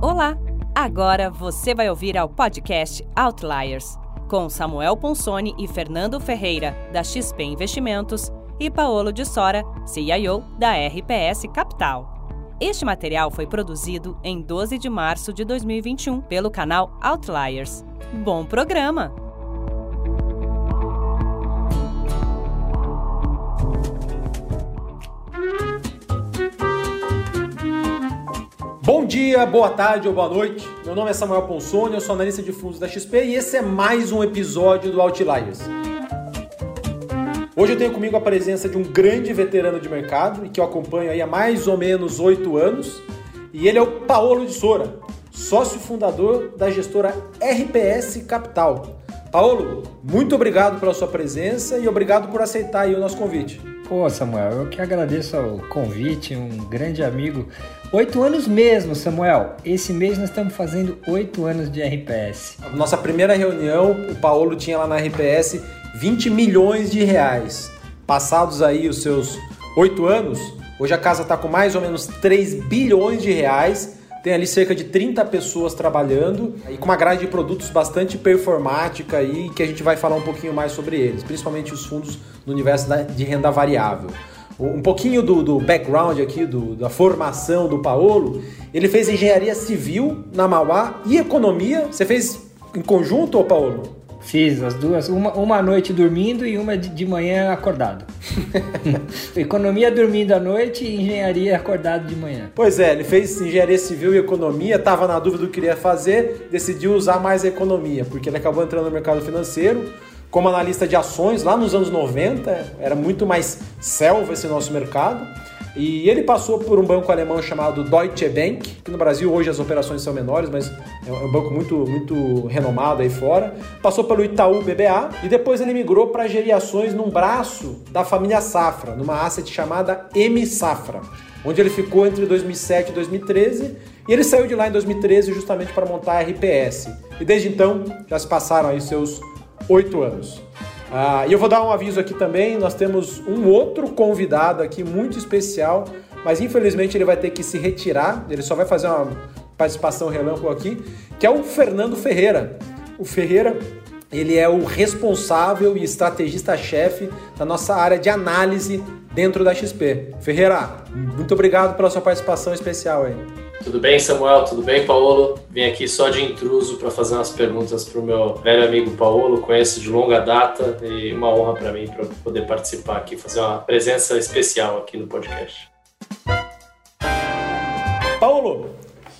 Olá! Agora você vai ouvir ao podcast Outliers, com Samuel Ponsoni e Fernando Ferreira, da XP Investimentos, e Paolo de Sora, CIO da RPS Capital. Este material foi produzido em 12 de março de 2021 pelo canal Outliers. Bom programa! Dia, boa tarde ou boa noite. Meu nome é Samuel Ponsoni, eu sou analista de fundos da XP e esse é mais um episódio do Outliers. Hoje eu tenho comigo a presença de um grande veterano de mercado e que eu acompanho aí há mais ou menos oito anos. E ele é o Paolo de Sora, sócio fundador da gestora RPS Capital. Paolo, muito obrigado pela sua presença e obrigado por aceitar o nosso convite. Pô, Samuel, eu que agradeço o convite, um grande amigo. Oito anos mesmo, Samuel. Esse mês nós estamos fazendo oito anos de RPS. Nossa primeira reunião, o Paulo tinha lá na RPS 20 milhões de reais. Passados aí os seus oito anos, hoje a casa está com mais ou menos 3 bilhões de reais tem ali cerca de 30 pessoas trabalhando e com uma grade de produtos bastante performática aí que a gente vai falar um pouquinho mais sobre eles, principalmente os fundos no universo de renda variável. Um pouquinho do, do background aqui, do, da formação do Paolo, ele fez engenharia civil na Mauá e economia. Você fez em conjunto, ô Paolo? Fiz as duas, uma, uma noite dormindo e uma de, de manhã acordado. economia dormindo à noite e engenharia acordado de manhã. Pois é, ele fez engenharia civil e economia, estava na dúvida do que queria fazer, decidiu usar mais a economia, porque ele acabou entrando no mercado financeiro como analista de ações lá nos anos 90, era muito mais selva esse nosso mercado. E ele passou por um banco alemão chamado Deutsche Bank, que no Brasil hoje as operações são menores, mas é um banco muito, muito renomado aí fora. Passou pelo Itaú BBA e depois ele migrou para gerir ações num braço da família Safra, numa asset chamada M Safra, onde ele ficou entre 2007 e 2013 e ele saiu de lá em 2013 justamente para montar a RPS. E desde então já se passaram aí seus oito anos. Ah, e eu vou dar um aviso aqui também: nós temos um outro convidado aqui muito especial, mas infelizmente ele vai ter que se retirar, ele só vai fazer uma participação relâmpago aqui, que é o Fernando Ferreira. O Ferreira ele é o responsável e estrategista-chefe da nossa área de análise dentro da XP. Ferreira, muito obrigado pela sua participação especial aí. Tudo bem, Samuel? Tudo bem, Paulo? Vim aqui só de intruso para fazer umas perguntas para o meu velho amigo Paulo, conheço de longa data e uma honra para mim para poder participar aqui, fazer uma presença especial aqui no podcast. Paulo,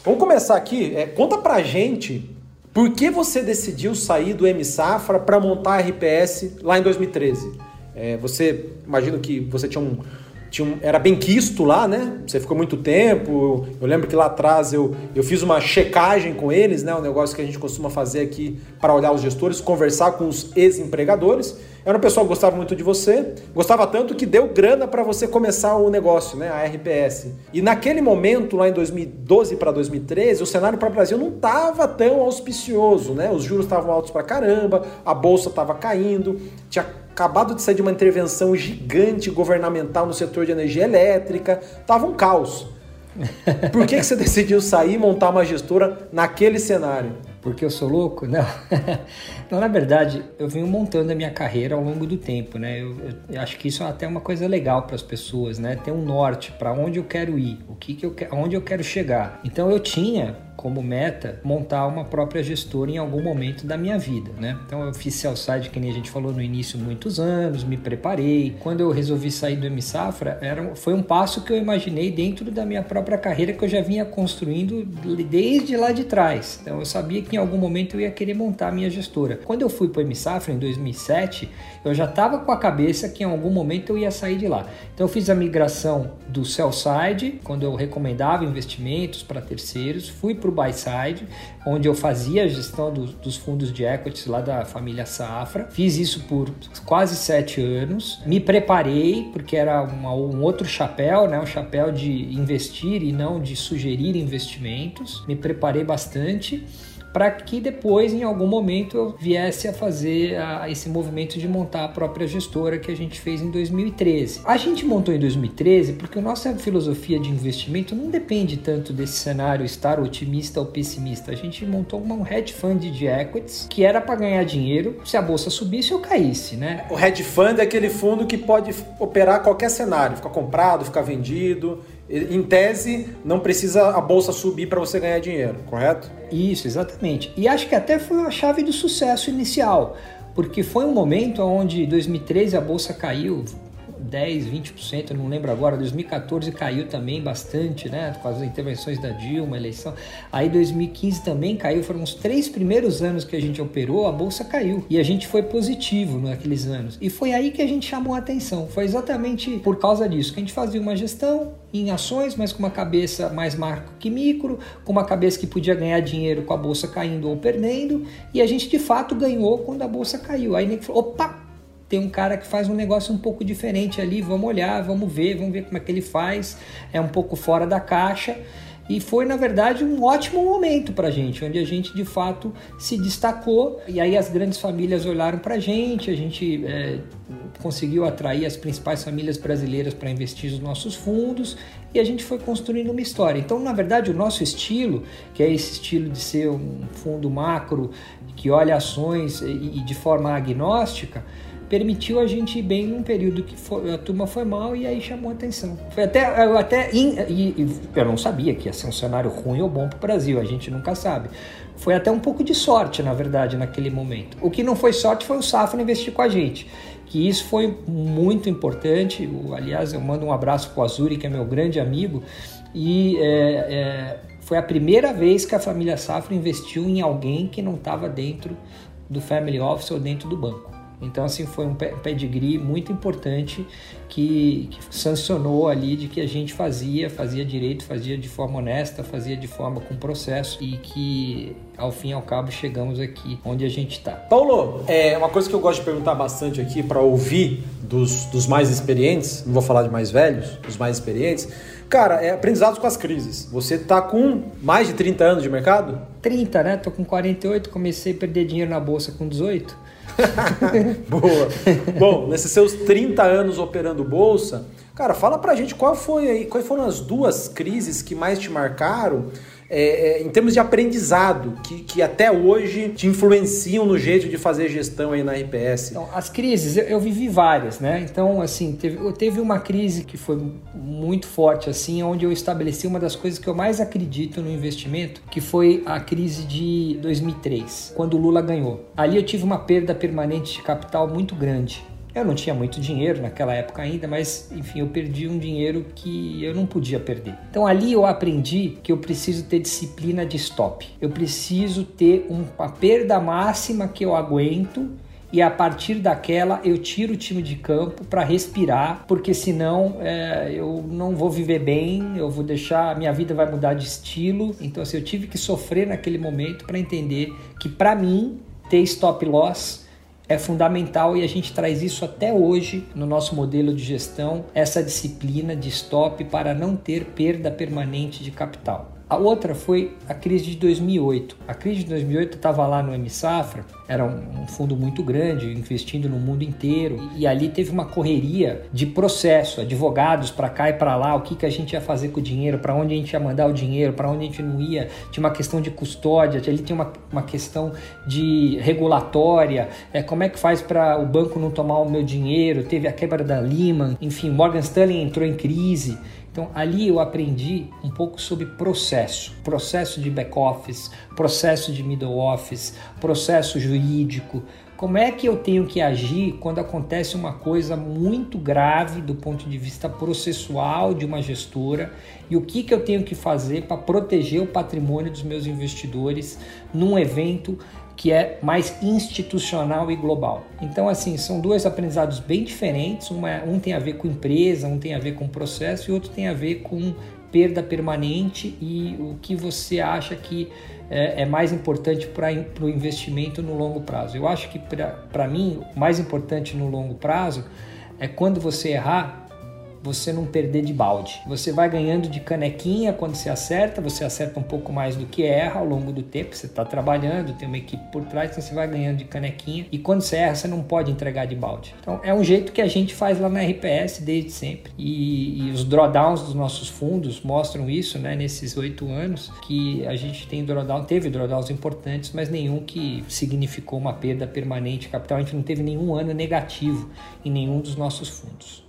vamos começar aqui. É, conta pra gente por que você decidiu sair do M Safra para montar a RPS lá em 2013. É, você, imagino que você tinha um tinha um, era bem quisto lá, né? Você ficou muito tempo. Eu lembro que lá atrás eu, eu fiz uma checagem com eles, né? Um negócio que a gente costuma fazer aqui para olhar os gestores, conversar com os ex-empregadores. Era uma pessoa que gostava muito de você, gostava tanto que deu grana para você começar o negócio, né? A RPS. E naquele momento, lá em 2012 para 2013, o cenário para o Brasil não estava tão auspicioso, né? Os juros estavam altos para caramba, a bolsa estava caindo, tinha acabado de sair de uma intervenção gigante governamental no setor de energia elétrica, tava um caos. Por que, que você decidiu sair e montar uma gestora naquele cenário? Porque eu sou louco? Não. Não, na verdade, eu venho montando a minha carreira ao longo do tempo, né? Eu, eu acho que isso é até uma coisa legal para as pessoas, né? Ter um norte para onde eu quero ir, o que, que eu quero, onde eu quero chegar. Então eu tinha como meta montar uma própria gestora em algum momento da minha vida, né? Então eu fiz sell side, que nem a gente falou no início, muitos anos, me preparei. Quando eu resolvi sair do M Safra, era, foi um passo que eu imaginei dentro da minha própria carreira que eu já vinha construindo desde lá de trás. Então eu sabia que em algum momento eu ia querer montar a minha gestora. Quando eu fui para o M Safra em 2007, eu já estava com a cabeça que em algum momento eu ia sair de lá. Então eu fiz a migração do sell quando eu recomendava investimentos para terceiros, fui para para o buy side, onde eu fazia a gestão do, dos fundos de equities lá da família Safra. Fiz isso por quase sete anos. Me preparei, porque era uma, um outro chapéu, né? um chapéu de investir e não de sugerir investimentos. Me preparei bastante. Para que depois, em algum momento, eu viesse a fazer a, esse movimento de montar a própria gestora que a gente fez em 2013. A gente montou em 2013 porque a nossa filosofia de investimento não depende tanto desse cenário estar otimista ou pessimista. A gente montou um hedge fund de equities que era para ganhar dinheiro se a bolsa subisse ou caísse, né? O hedge fund é aquele fundo que pode operar qualquer cenário, ficar comprado, ficar vendido em tese, não precisa a bolsa subir para você ganhar dinheiro, correto? Isso, exatamente. E acho que até foi a chave do sucesso inicial, porque foi um momento onde, em 2013, a bolsa caiu 10, 20%, eu não lembro agora. 2014 caiu também bastante, né? Com as intervenções da Dilma, eleição. Aí 2015 também caiu. Foram os três primeiros anos que a gente operou, a bolsa caiu. E a gente foi positivo naqueles anos. E foi aí que a gente chamou a atenção. Foi exatamente por causa disso que a gente fazia uma gestão em ações, mas com uma cabeça mais macro que micro, com uma cabeça que podia ganhar dinheiro com a bolsa caindo ou perdendo. E a gente de fato ganhou quando a bolsa caiu. Aí nem falou, opa, tem um cara que faz um negócio um pouco diferente ali, vamos olhar, vamos ver, vamos ver como é que ele faz, é um pouco fora da caixa. E foi, na verdade, um ótimo momento para a gente, onde a gente de fato se destacou. E aí as grandes famílias olharam para a gente, a gente é, conseguiu atrair as principais famílias brasileiras para investir nos nossos fundos e a gente foi construindo uma história. Então, na verdade, o nosso estilo, que é esse estilo de ser um fundo macro que olha ações e de forma agnóstica, permitiu a gente ir bem num período que foi, a turma foi mal e aí chamou atenção. Foi até, eu até e, e, eu não sabia que ia ser um cenário ruim ou bom para o Brasil, a gente nunca sabe. Foi até um pouco de sorte, na verdade, naquele momento. O que não foi sorte foi o Safra investir com a gente, que isso foi muito importante. Aliás, eu mando um abraço para o Azuri, que é meu grande amigo, e é, é, foi a primeira vez que a família Safra investiu em alguém que não estava dentro do family office ou dentro do banco. Então, assim, foi um pedigree muito importante que, que, sancionou ali de que a gente fazia, fazia direito, fazia de forma honesta, fazia de forma com processo e que, ao fim e ao cabo, chegamos aqui onde a gente está. Paulo, é uma coisa que eu gosto de perguntar bastante aqui para ouvir dos, dos mais experientes, não vou falar de mais velhos, dos mais experientes, Cara, é aprendizados com as crises. Você tá com mais de 30 anos de mercado? 30, né? Tô com 48, comecei a perder dinheiro na bolsa com 18. Boa. Bom, nesses seus 30 anos operando bolsa, cara, fala pra gente qual foi aí, quais foram as duas crises que mais te marcaram é, é, em termos de aprendizado, que, que até hoje te influenciam no jeito de fazer gestão aí na RPS? Então, as crises, eu, eu vivi várias, né? Então, assim, teve, teve uma crise que foi muito forte, assim, onde eu estabeleci uma das coisas que eu mais acredito no investimento, que foi a crise de 2003, quando o Lula ganhou. Ali eu tive uma perda permanente de capital muito grande. Eu não tinha muito dinheiro naquela época ainda, mas enfim, eu perdi um dinheiro que eu não podia perder. Então ali eu aprendi que eu preciso ter disciplina de stop. Eu preciso ter uma perda máxima que eu aguento e a partir daquela eu tiro o time de campo para respirar, porque senão é, eu não vou viver bem, eu vou deixar, minha vida vai mudar de estilo. Então, assim, eu tive que sofrer naquele momento para entender que para mim ter stop loss é fundamental e a gente traz isso até hoje no nosso modelo de gestão, essa disciplina de stop para não ter perda permanente de capital. A outra foi a crise de 2008. A crise de 2008 estava lá no M Safra, era um, fundo muito grande, investindo no mundo inteiro, e ali teve uma correria de processo, advogados para cá e para lá, o que, que a gente ia fazer com o dinheiro, para onde a gente ia mandar o dinheiro, para onde a gente não ia. Tinha uma questão de custódia, ali tinha uma, uma questão de regulatória, é, como é que faz para o banco não tomar o meu dinheiro, teve a quebra da Lehman, enfim, Morgan Stanley entrou em crise. Então ali eu aprendi um pouco sobre processo, processo de back office, processo de middle office, processo jurídico. Como é que eu tenho que agir quando acontece uma coisa muito grave do ponto de vista processual de uma gestora e o que, que eu tenho que fazer para proteger o patrimônio dos meus investidores num evento que é mais institucional e global. Então, assim, são dois aprendizados bem diferentes. Uma, um tem a ver com empresa, um tem a ver com processo e outro tem a ver com perda permanente e o que você acha que é, é mais importante para o investimento no longo prazo. Eu acho que, para mim, o mais importante no longo prazo é quando você errar, você não perder de balde. Você vai ganhando de canequinha quando você acerta, você acerta um pouco mais do que erra ao longo do tempo. Você está trabalhando, tem uma equipe por trás, então você vai ganhando de canequinha. E quando você erra, você não pode entregar de balde. Então é um jeito que a gente faz lá na RPS desde sempre. E, e os drawdowns dos nossos fundos mostram isso, né? Nesses oito anos que a gente tem drawdown, teve drawdowns importantes, mas nenhum que significou uma perda permanente de capital. A gente não teve nenhum ano negativo em nenhum dos nossos fundos.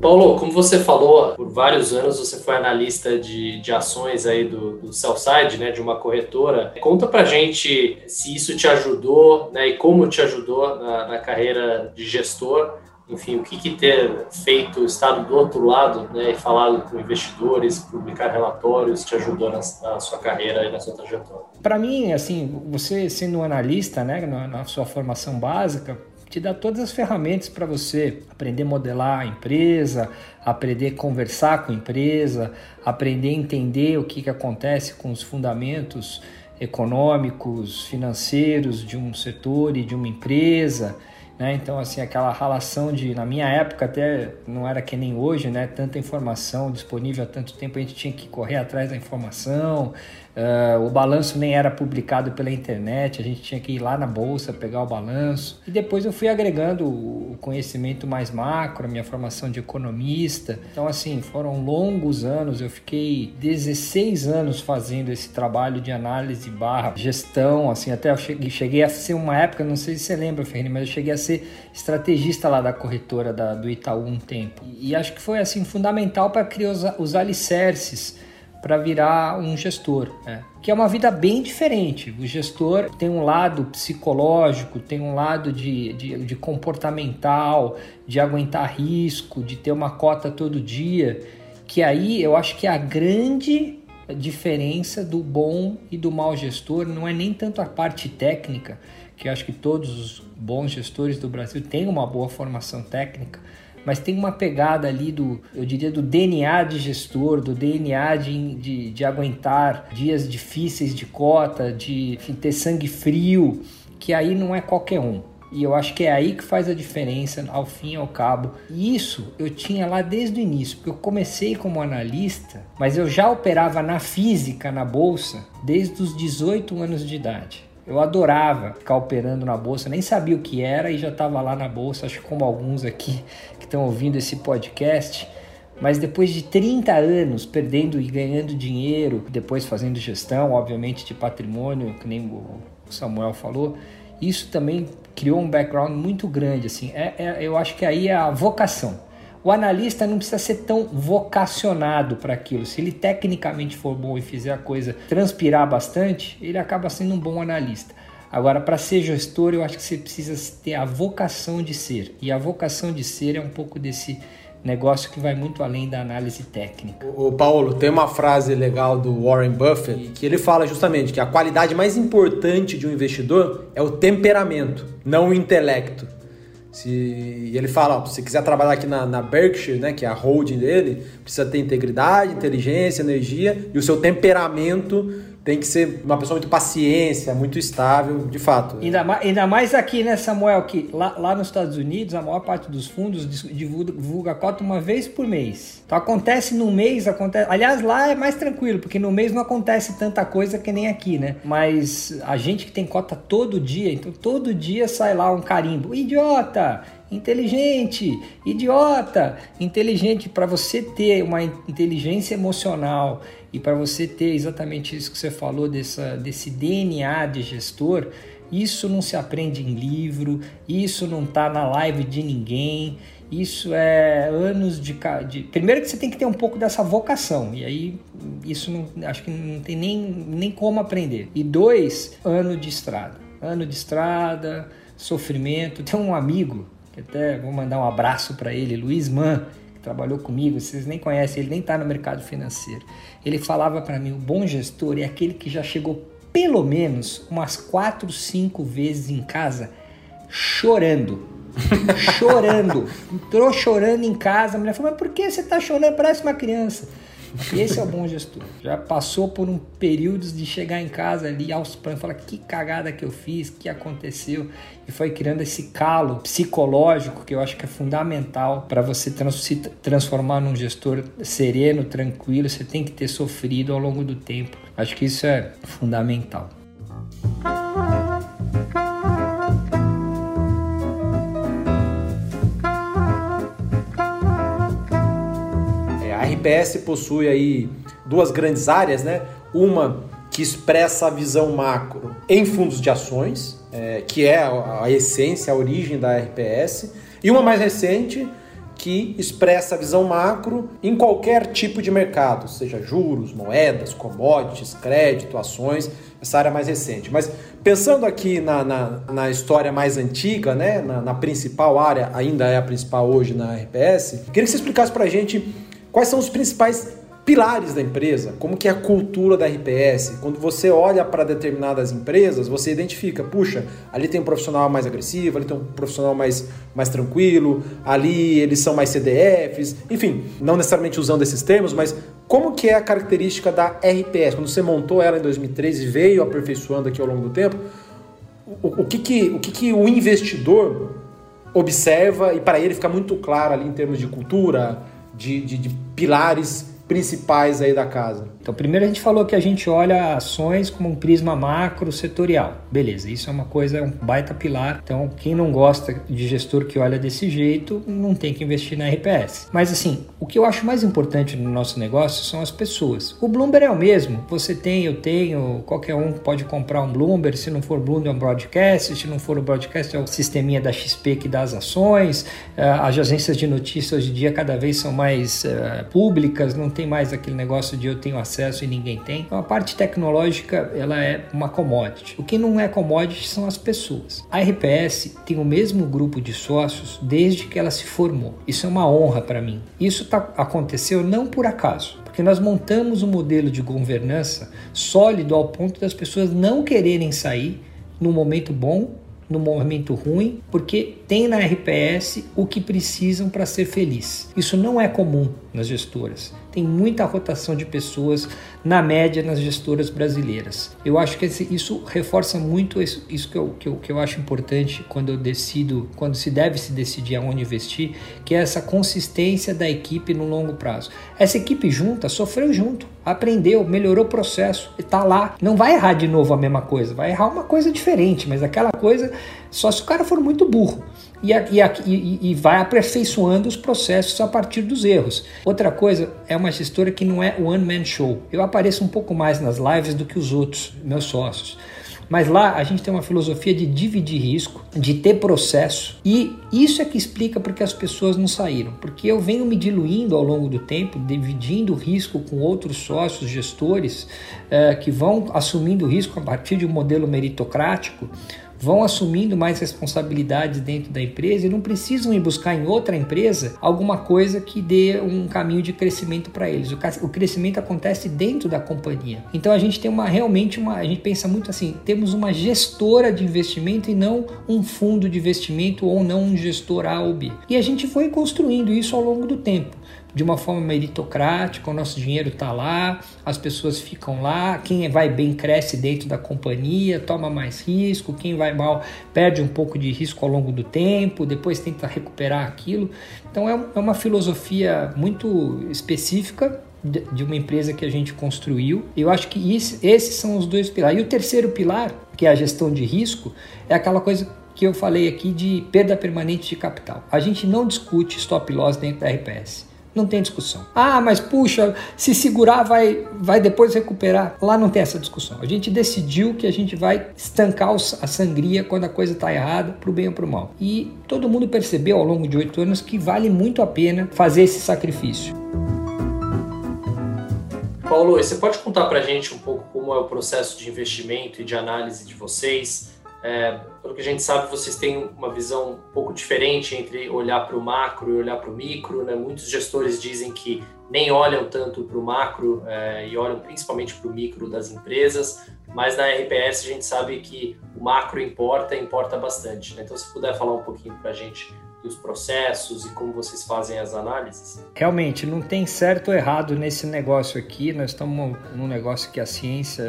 Paulo, como você falou, por vários anos você foi analista de, de ações aí do, do Cellside, né, de uma corretora. Conta pra gente se isso te ajudou, né, e como te ajudou na, na carreira de gestor. Enfim, o que, que ter feito, estado do outro lado, né, e falado com investidores, publicar relatórios, te ajudou na, na sua carreira e na sua trajetória? Para mim, assim, você sendo um analista, né, na, na sua formação básica, te dá todas as ferramentas para você aprender a modelar a empresa, aprender a conversar com a empresa, aprender a entender o que, que acontece com os fundamentos econômicos, financeiros de um setor e de uma empresa. Né? Então, assim, aquela relação de, na minha época até não era que nem hoje, né? Tanta informação disponível há tanto tempo, a gente tinha que correr atrás da informação, Uh, o balanço nem era publicado pela internet, a gente tinha que ir lá na bolsa pegar o balanço. E depois eu fui agregando o conhecimento mais macro, a minha formação de economista. Então, assim, foram longos anos, eu fiquei 16 anos fazendo esse trabalho de análise barra gestão, assim, até eu cheguei, a ser uma época, não sei se você lembra, Ferrini, mas eu cheguei a ser estrategista lá da corretora da, do Itaú um tempo. E, e acho que foi, assim, fundamental para criar os, os alicerces para virar um gestor, né? que é uma vida bem diferente. O gestor tem um lado psicológico, tem um lado de, de, de comportamental, de aguentar risco, de ter uma cota todo dia, que aí eu acho que é a grande diferença do bom e do mau gestor não é nem tanto a parte técnica, que eu acho que todos os bons gestores do Brasil têm uma boa formação técnica, mas tem uma pegada ali do, eu diria, do DNA de gestor, do DNA de, de, de aguentar dias difíceis de cota, de enfim, ter sangue frio, que aí não é qualquer um. E eu acho que é aí que faz a diferença, ao fim e ao cabo. E isso eu tinha lá desde o início, porque eu comecei como analista, mas eu já operava na física, na bolsa, desde os 18 anos de idade. Eu adorava ficar operando na bolsa, nem sabia o que era e já estava lá na bolsa, acho que como alguns aqui que estão ouvindo esse podcast. Mas depois de 30 anos perdendo e ganhando dinheiro, depois fazendo gestão, obviamente, de patrimônio, que nem o Samuel falou, isso também criou um background muito grande. Assim, é, é eu acho que aí é a vocação. O analista não precisa ser tão vocacionado para aquilo. Se ele tecnicamente for bom e fizer a coisa transpirar bastante, ele acaba sendo um bom analista. Agora, para ser gestor, eu acho que você precisa ter a vocação de ser. E a vocação de ser é um pouco desse negócio que vai muito além da análise técnica. O Paulo, tem uma frase legal do Warren Buffett que ele fala justamente que a qualidade mais importante de um investidor é o temperamento, não o intelecto. Se ele fala, ó, se você quiser trabalhar aqui na, na, Berkshire, né, que é a holding dele, precisa ter integridade, inteligência, energia e o seu temperamento tem que ser uma pessoa muito paciência, muito estável, de fato. Ainda mais, ainda mais aqui, né, Samuel, que lá, lá nos Estados Unidos a maior parte dos fundos divulga, divulga a cota uma vez por mês. Então acontece no mês, acontece. Aliás, lá é mais tranquilo, porque no mês não acontece tanta coisa que nem aqui, né? Mas a gente que tem cota todo dia, então todo dia sai lá um carimbo. Idiota! Inteligente, idiota, inteligente para você ter uma inteligência emocional e para você ter exatamente isso que você falou dessa, desse DNA de gestor, isso não se aprende em livro, isso não está na live de ninguém, isso é anos de, de, Primeiro que você tem que ter um pouco dessa vocação, e aí isso não, acho que não tem nem, nem como aprender. E dois, ano de estrada. Ano de estrada, sofrimento. Tem um amigo, que até vou mandar um abraço para ele, Luiz Man, trabalhou comigo, vocês nem conhecem, ele nem está no mercado financeiro. Ele falava para mim: o bom gestor é aquele que já chegou pelo menos umas quatro, cinco vezes em casa chorando. chorando. Entrou chorando em casa. A mulher falou: Mas por que você está chorando? Parece uma criança. Esse é o bom gestor. Já passou por um período de chegar em casa ali aos prantos, falar que cagada que eu fiz, que aconteceu, e foi criando esse calo psicológico que eu acho que é fundamental para você trans se transformar num gestor sereno, tranquilo. Você tem que ter sofrido ao longo do tempo. Acho que isso é fundamental. RPS possui aí duas grandes áreas, né? Uma que expressa a visão macro em fundos de ações, é, que é a, essência, a origem da RPS, e uma mais recente que expressa a visão macro em qualquer tipo de mercado, seja juros, moedas, commodities, crédito, ações, essa área mais recente. Mas pensando aqui na, na, na história mais antiga, né, na, na, principal área, ainda é a principal hoje na RPS, queria que você explicasse para a gente Quais são os principais pilares da empresa? Como que é a cultura da RPS? Quando você olha para determinadas empresas, você identifica, puxa, ali tem um profissional mais agressivo, ali tem um profissional mais, mais tranquilo, ali eles são mais CDFs, enfim, não necessariamente usando esses termos, mas como que é a característica da RPS? Quando você montou ela em 2013 e veio aperfeiçoando aqui ao longo do tempo, o, o, que, que, o que, que o investidor observa e para ele fica muito claro ali em termos de cultura, de, de, de pilares principais aí da casa? Então, primeiro a gente falou que a gente olha ações como um prisma macro setorial. Beleza, isso é uma coisa, é um baita pilar. Então, quem não gosta de gestor que olha desse jeito, não tem que investir na RPS. Mas assim, o que eu acho mais importante no nosso negócio são as pessoas. O Bloomberg é o mesmo. Você tem, eu tenho, qualquer um pode comprar um Bloomberg. Se não for Bloomberg, é um broadcast. Se não for o broadcast, é o sisteminha da XP que dá as ações. Eh, as agências de notícias hoje em dia cada vez são mais uh, públicas, não tem mais aquele negócio de eu tenho acesso acesso e ninguém tem. Então a parte tecnológica ela é uma commodity. O que não é commodity são as pessoas. A RPS tem o mesmo grupo de sócios desde que ela se formou. Isso é uma honra para mim. Isso tá, aconteceu não por acaso porque nós montamos um modelo de governança sólido ao ponto das pessoas não quererem sair no momento bom, no momento ruim, porque tem na RPS o que precisam para ser feliz. Isso não é comum nas gestoras tem muita rotação de pessoas na média nas gestoras brasileiras. Eu acho que isso reforça muito isso, isso que, eu, que, eu, que eu acho importante quando eu decido, quando se deve se decidir aonde investir, que é essa consistência da equipe no longo prazo. Essa equipe junta sofreu junto, aprendeu, melhorou o processo, está lá. Não vai errar de novo a mesma coisa, vai errar uma coisa diferente, mas aquela coisa só se o cara for muito burro e, e, e, vai aperfeiçoando os processos a partir dos erros. Outra coisa é uma gestora que não é one man show. Eu apareço um pouco mais nas lives do que os outros, meus sócios. Mas lá a gente tem uma filosofia de dividir risco, de ter processo, e isso é que explica porque as pessoas não saíram. Porque eu venho me diluindo ao longo do tempo, dividindo risco com outros sócios, gestores, eh, que vão assumindo risco a partir de um modelo meritocrático vão assumindo mais responsabilidades dentro da empresa e não precisam ir buscar em outra empresa alguma coisa que dê um caminho de crescimento para eles. O crescimento acontece dentro da companhia. Então a gente tem uma realmente uma, a gente pensa muito assim, temos uma gestora de investimento e não um fundo de investimento ou não um gestor A ou B. E a gente foi construindo isso ao longo do tempo de uma forma meritocrática, o nosso dinheiro está lá, as pessoas ficam lá, quem vai bem cresce dentro da companhia, toma mais risco, quem vai mal perde um pouco de risco ao longo do tempo, depois tenta recuperar aquilo. Então é, é uma filosofia muito específica de uma empresa que a gente construiu. Eu acho que isso, esses são os dois pilares. E o terceiro pilar, que é a gestão de risco, é aquela coisa que eu falei aqui de perda permanente de capital. A gente não discute stop loss dentro da RPS. Não tem discussão. Ah, mas puxa, se segurar vai, vai depois recuperar. Lá não tem essa discussão. A gente decidiu que a gente vai estancar a sangria quando a coisa está errada, para o bem ou para o mal. E todo mundo percebeu ao longo de oito anos que vale muito a pena fazer esse sacrifício. Paulo, você pode contar para a gente um pouco como é o processo de investimento e de análise de vocês? É, pelo que a gente sabe, vocês têm uma visão um pouco diferente entre olhar para o macro e olhar para o micro. Né? Muitos gestores dizem que nem olham tanto para o macro é, e olham principalmente para o micro das empresas, mas na RPS a gente sabe que o macro importa, importa bastante. Né? Então, se puder falar um pouquinho para a gente dos processos e como vocês fazem as análises? Realmente, não tem certo ou errado nesse negócio aqui. Nós estamos num negócio que a ciência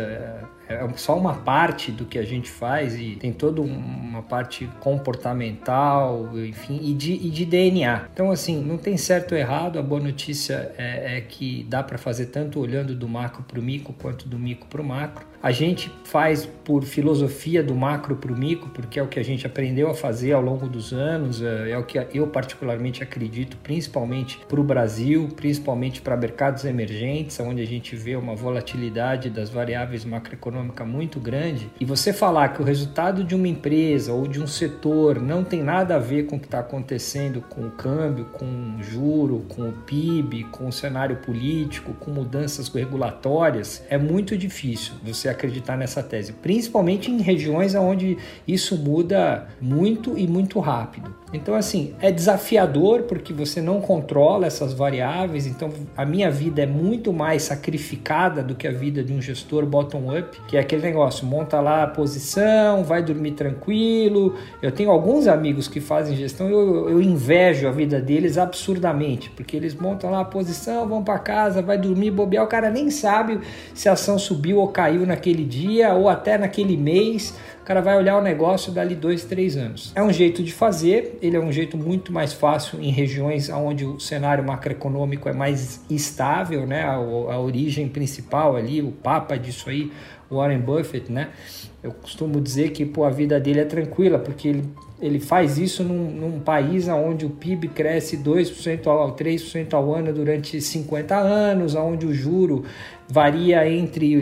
é só uma parte do que a gente faz e tem toda uma parte comportamental, enfim, e de, e de DNA. Então, assim, não tem certo ou errado. A boa notícia é, é que dá para fazer tanto olhando do macro para o micro quanto do micro para o macro. A gente faz por filosofia do macro para o micro, porque é o que a gente aprendeu a fazer ao longo dos anos, é, é o que eu particularmente acredito, principalmente para o Brasil, principalmente para mercados emergentes, onde a gente vê uma volatilidade das variáveis macroeconômicas muito grande. E você falar que o resultado de uma empresa ou de um setor não tem nada a ver com o que está acontecendo com o câmbio, com o juro, com o PIB, com o cenário político, com mudanças regulatórias, é muito difícil você acreditar nessa tese, principalmente em regiões onde isso muda muito e muito rápido. Então, assim, é desafiador porque você não controla essas variáveis. Então, a minha vida é muito mais sacrificada do que a vida de um gestor bottom-up, que é aquele negócio: monta lá a posição, vai dormir tranquilo. Eu tenho alguns amigos que fazem gestão, eu, eu invejo a vida deles absurdamente, porque eles montam lá a posição, vão para casa, vai dormir, bobear. O cara nem sabe se a ação subiu ou caiu naquele dia ou até naquele mês o cara vai olhar o negócio dali dois, três anos. É um jeito de fazer, ele é um jeito muito mais fácil em regiões onde o cenário macroeconômico é mais estável, né? A, a origem principal ali, o papa disso aí, Warren Buffett, né? Eu costumo dizer que pô, a vida dele é tranquila, porque ele, ele faz isso num, num país onde o PIB cresce 2% ao 3% ao ano durante 50 anos, onde o juro varia entre,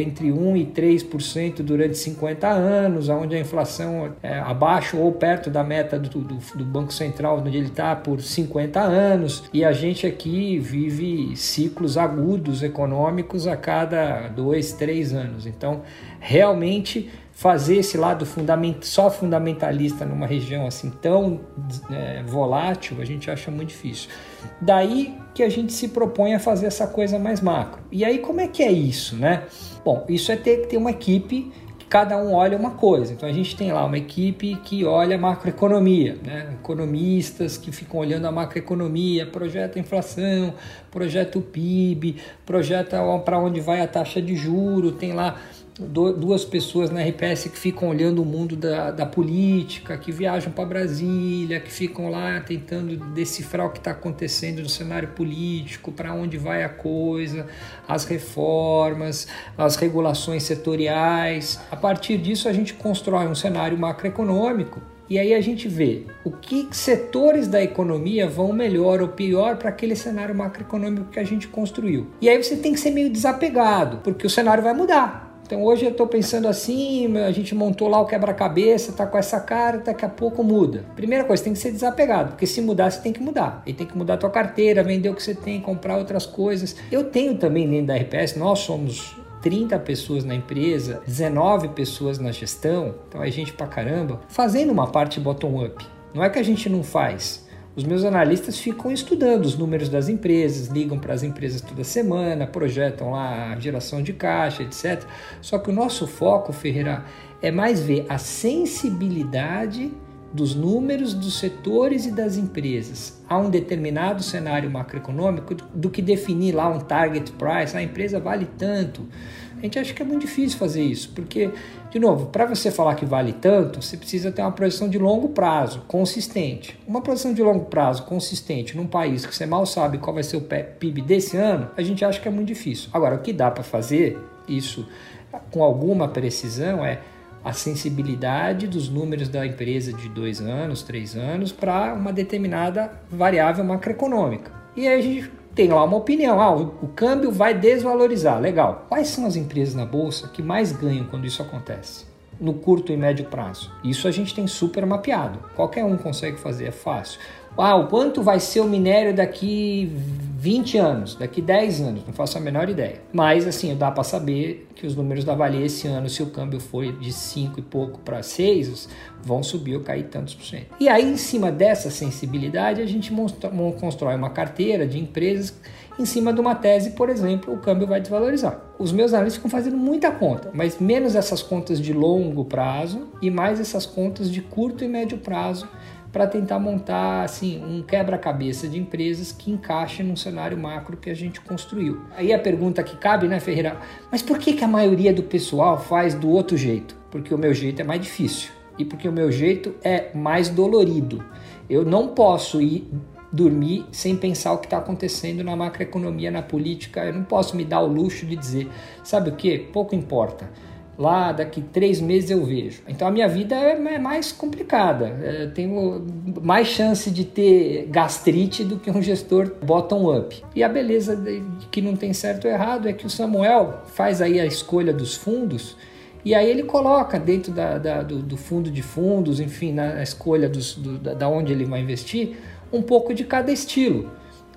entre 1% e 3% durante 50 anos, onde a inflação é abaixo ou perto da meta do, do, do Banco Central, onde ele está por 50 anos, e a gente aqui vive ciclos agudos econômicos a cada dois, três anos. Então, realmente fazer esse lado fundament, só fundamentalista numa região assim tão é, volátil, a gente acha muito difícil. Daí que a gente se propõe a fazer essa coisa mais macro. E aí como é que é isso, né? Bom, isso é ter que ter uma equipe que cada um olha uma coisa. Então a gente tem lá uma equipe que olha macroeconomia, né? economistas que ficam olhando a macroeconomia, projeta a inflação, projeta o PIB, projeta para onde vai a taxa de juro, tem lá duas pessoas na RPS que ficam olhando o mundo da, da política, que viajam para Brasília, que ficam lá tentando decifrar o que está acontecendo no cenário político, para onde vai a coisa, as reformas, as regulações setoriais. A partir disso, a gente constrói um cenário macroeconômico e aí a gente vê o que setores da economia vão melhor ou pior para aquele cenário macroeconômico que a gente construiu. E aí você tem que ser meio desapegado, porque o cenário vai mudar. Então hoje eu estou pensando assim, a gente montou lá o quebra-cabeça, tá com essa cara, daqui a pouco muda. Primeira coisa, tem que ser desapegado, porque se mudar, você tem que mudar. E tem que mudar a tua carteira, vender o que você tem, comprar outras coisas. Eu tenho também dentro da RPS, nós somos 30 pessoas na empresa, 19 pessoas na gestão, então é gente pra caramba, fazendo uma parte bottom-up. Não é que a gente não faz, os meus analistas ficam estudando os números das empresas, ligam para as empresas toda semana, projetam lá a geração de caixa, etc. Só que o nosso foco, Ferreira, é mais ver a sensibilidade dos números dos setores e das empresas a um determinado cenário macroeconômico do que definir lá um target price, a empresa vale tanto. A gente acha que é muito difícil fazer isso, porque, de novo, para você falar que vale tanto, você precisa ter uma projeção de longo prazo, consistente. Uma projeção de longo prazo, consistente, num país que você mal sabe qual vai ser o PIB desse ano, a gente acha que é muito difícil. Agora, o que dá para fazer, isso com alguma precisão, é a sensibilidade dos números da empresa de dois anos, três anos, para uma determinada variável macroeconômica. E aí a gente tem lá uma opinião, ah, o, câmbio vai desvalorizar, legal. Quais são as empresas na bolsa que mais ganham quando isso acontece? No curto e médio prazo. Isso a gente tem super mapeado. Qualquer um consegue fazer, é fácil. Ah, o quanto vai ser o minério daqui 20 anos, daqui 10 anos? Não faço a menor ideia. Mas assim, dá para saber que os números da Vale esse ano, se o câmbio foi de 5 e pouco para 6, vão subir ou cair tantos por cento. E aí, em cima dessa sensibilidade, a gente constrói uma carteira de empresas em cima de uma tese, por exemplo, o câmbio vai desvalorizar. Os meus analistas ficam fazendo muita conta, mas menos essas contas de longo prazo e mais essas contas de curto e médio prazo para tentar montar assim um quebra-cabeça de empresas que encaixe num cenário macro que a gente construiu. Aí a pergunta que cabe, né, Ferreira? Mas por que, que a maioria do pessoal faz do outro jeito? Porque o meu jeito é mais difícil e porque o meu jeito é mais dolorido. Eu não posso ir dormir sem pensar o que está acontecendo na macroeconomia, na política. Eu não posso me dar o luxo de dizer, sabe o que? Pouco importa lá daqui três meses eu vejo. Então a minha vida é, é mais complicada. É, eu tenho mais chance de ter gastrite do que um gestor bottom-up. E a beleza de que não tem certo ou errado é que o Samuel faz aí a escolha dos fundos e aí ele coloca dentro da, da, do, do, fundo de fundos, enfim, na escolha dos, do, da onde ele vai investir, um pouco de cada estilo.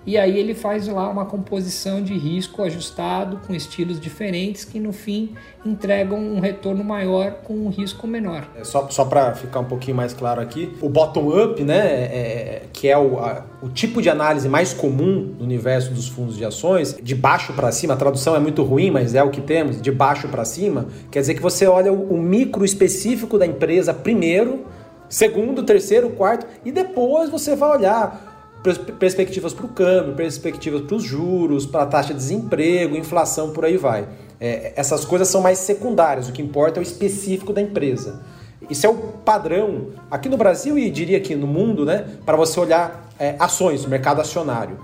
E aí ele faz lá uma composição de risco ajustado com estilos diferentes que no fim entregam um retorno maior com um risco menor. É só só para ficar um pouquinho mais claro aqui, o bottom-up, né, é, é, que é o, a, o tipo de análise mais comum no universo dos fundos de ações, de baixo para cima, a tradução é muito ruim, mas é o que temos, de baixo para cima, quer dizer que você olha o, o micro específico da empresa primeiro, segundo, terceiro, quarto, e depois você vai olhar perspectivas para o câmbio, perspectivas para os juros, para a taxa de desemprego, inflação, por aí vai. É, essas coisas são mais secundárias, o que importa é o específico da empresa. Isso é o padrão aqui no Brasil e diria aqui no mundo, né, para você olhar é, ações, mercado acionário.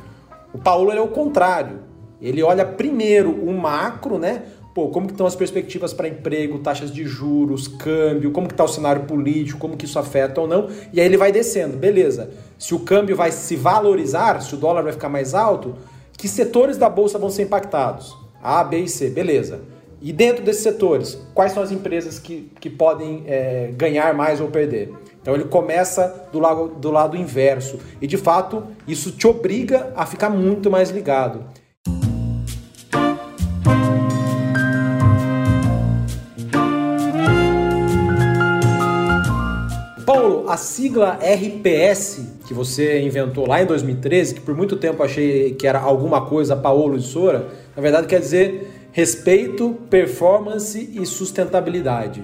O Paulo é o contrário. Ele olha primeiro o macro, né? Pô, como que estão as perspectivas para emprego, taxas de juros, câmbio, como que está o cenário político, como que isso afeta ou não, e aí ele vai descendo, beleza se o câmbio vai se valorizar, se o dólar vai ficar mais alto, que setores da bolsa vão ser impactados? A, B e C, beleza. E dentro desses setores, quais são as empresas que, que podem é, ganhar mais ou perder? Então ele começa do lado, do lado inverso. E de fato, isso te obriga a ficar muito mais ligado. A sigla RPS que você inventou lá em 2013, que por muito tempo achei que era alguma coisa Paulo de Sora, na verdade quer dizer respeito, performance e sustentabilidade.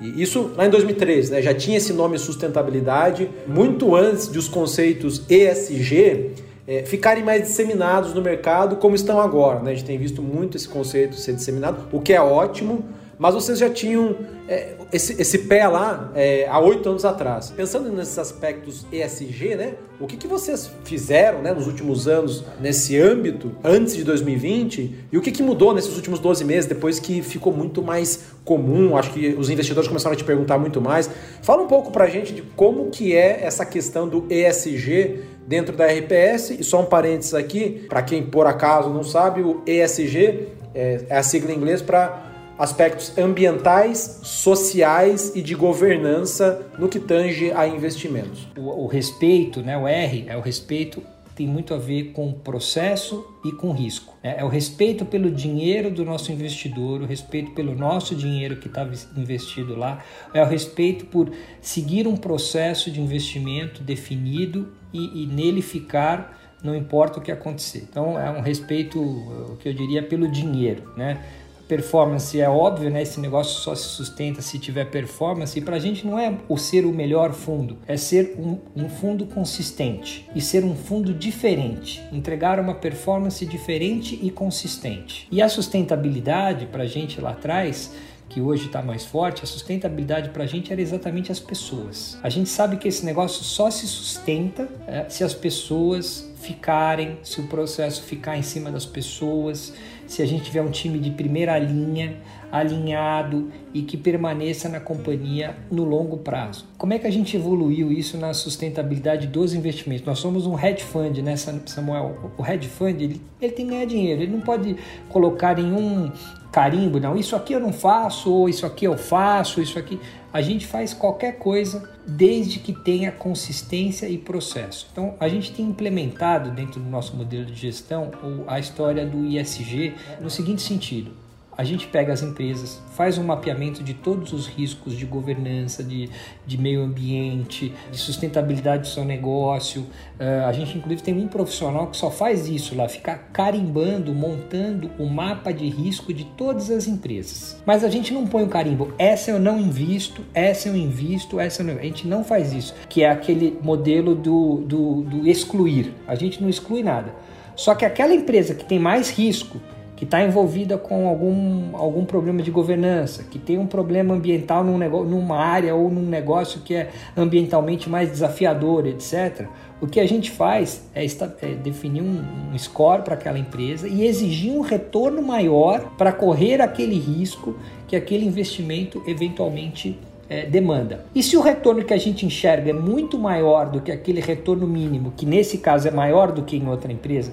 E isso lá em 2013, né, já tinha esse nome sustentabilidade, muito antes de os conceitos ESG é, ficarem mais disseminados no mercado como estão agora. Né? A gente tem visto muito esse conceito ser disseminado, o que é ótimo, mas vocês já tinham é, esse, esse, pé lá é, há oito anos atrás. Pensando nesses aspectos ESG, né? O que, que vocês fizeram né, nos últimos anos nesse âmbito, antes de 2020, e o que, que mudou nesses últimos 12 meses, depois que ficou muito mais comum, acho que os investidores começaram a te perguntar muito mais. Fala um pouco pra gente de como que é essa questão do ESG dentro da RPS, e só um parênteses aqui, para quem por acaso não sabe, o ESG é, é a sigla em inglês para aspectos ambientais, sociais e de governança no que tange a investimentos. O, o, respeito, né, o R, é o respeito tem muito a ver com processo e com risco. É, é o respeito pelo dinheiro do nosso investidor, o respeito pelo nosso dinheiro que está investido lá, é o respeito por seguir um processo de investimento definido e, e nele ficar não importa o que acontecer. Então é um respeito, o que eu diria, pelo dinheiro, né? Performance é óbvio, né? Esse negócio só se sustenta se tiver performance. E para a gente não é o ser o melhor fundo, é ser um, um, fundo consistente e ser um fundo diferente, entregar uma performance diferente e consistente. E a sustentabilidade para a gente lá atrás que hoje está mais forte, a sustentabilidade para a gente era exatamente as pessoas. A gente sabe que esse negócio só se sustenta é, se as pessoas ficarem, se o processo ficar em cima das pessoas, se a gente tiver um time de primeira linha, alinhado e que permaneça na companhia no longo prazo. Como é que a gente evoluiu isso na sustentabilidade dos investimentos? Nós somos um hedge fund, né, Samuel? O hedge fund ele, ele tem que ganhar dinheiro, ele não pode colocar nenhum carimbo, não, isso aqui eu não faço, ou isso aqui eu faço, isso aqui. A gente faz qualquer coisa desde que tenha consistência e processo. Então, a gente tem implementado dentro do nosso modelo de gestão a história do ISG no seguinte sentido: A gente pega as empresas, faz um mapeamento de todos os riscos de governança, de, de meio ambiente, de sustentabilidade do seu negócio. Uh, a gente, inclusive, tem um profissional que só faz isso lá, ficar carimbando, montando o mapa de risco de todas as empresas. Mas a gente não põe o carimbo, essa eu não invisto, essa eu invisto, essa eu não. A gente não faz isso, que é aquele modelo do, do, do excluir. A gente não exclui nada. Só que aquela empresa que tem mais risco, que está envolvida com algum, algum problema de governança, que tem um problema ambiental num negócio, numa área ou num negócio que é ambientalmente mais desafiador, etc. O que a gente faz é, é definir um, um score para aquela empresa e exigir um retorno maior para correr aquele risco que aquele investimento eventualmente é, demanda. E se o retorno que a gente enxerga é muito maior do que aquele retorno mínimo, que nesse caso é maior do que em outra empresa,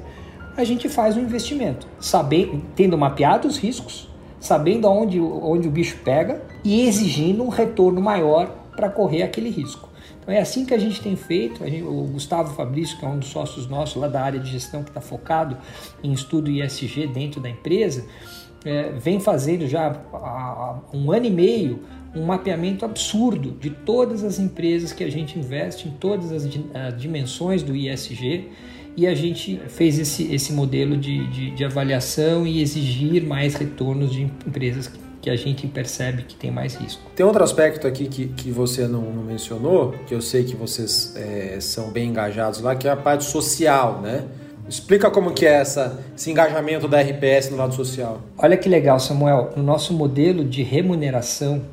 a gente faz um investimento, sabendo, tendo mapeado os riscos, sabendo onde, onde o bicho pega e exigindo um retorno maior para correr aquele risco. Então é assim que a gente tem feito. Gente, o Gustavo Fabrício, que é um dos sócios nossos lá da área de gestão que está focado em estudo ISG dentro da empresa, é, vem fazendo já há um ano e meio um mapeamento absurdo de todas as empresas que a gente investe em todas as dimensões do ISG e a gente fez esse, esse modelo de, de, de avaliação e exigir mais retornos de empresas que a gente percebe que tem mais risco. Tem outro aspecto aqui que, que você não, não mencionou, que eu sei que vocês é, são bem engajados lá, que é a parte social, né? Explica como que é essa, esse engajamento da RPS no lado social. Olha que legal, Samuel. No nosso modelo de remuneração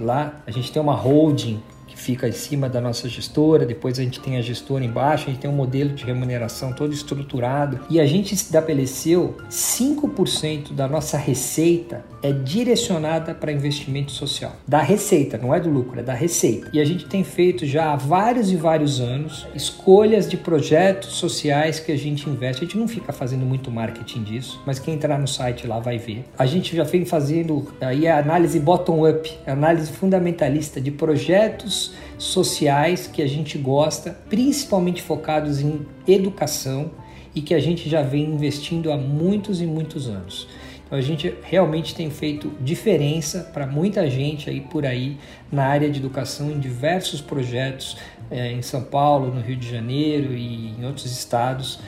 lá, a gente tem uma holding fica em cima da nossa gestora, depois a gente tem a gestora embaixo, a gente tem um modelo de remuneração todo estruturado. E a gente estabeleceu 5% da nossa receita é direcionada para investimento social. Da receita, não é do lucro, é da receita. E a gente tem feito já há vários e vários anos escolhas de projetos sociais que a gente investe. A gente não fica fazendo muito marketing disso, mas quem entrar no site lá vai ver. A gente já vem fazendo aí a análise bottom-up, análise fundamentalista de projetos sociais que a gente gosta, principalmente focados em educação e que a gente já vem investindo há muitos e muitos anos. A gente realmente tem feito diferença para muita gente aí por aí na área de educação em diversos projetos é, em São Paulo, no Rio de Janeiro e em outros estados,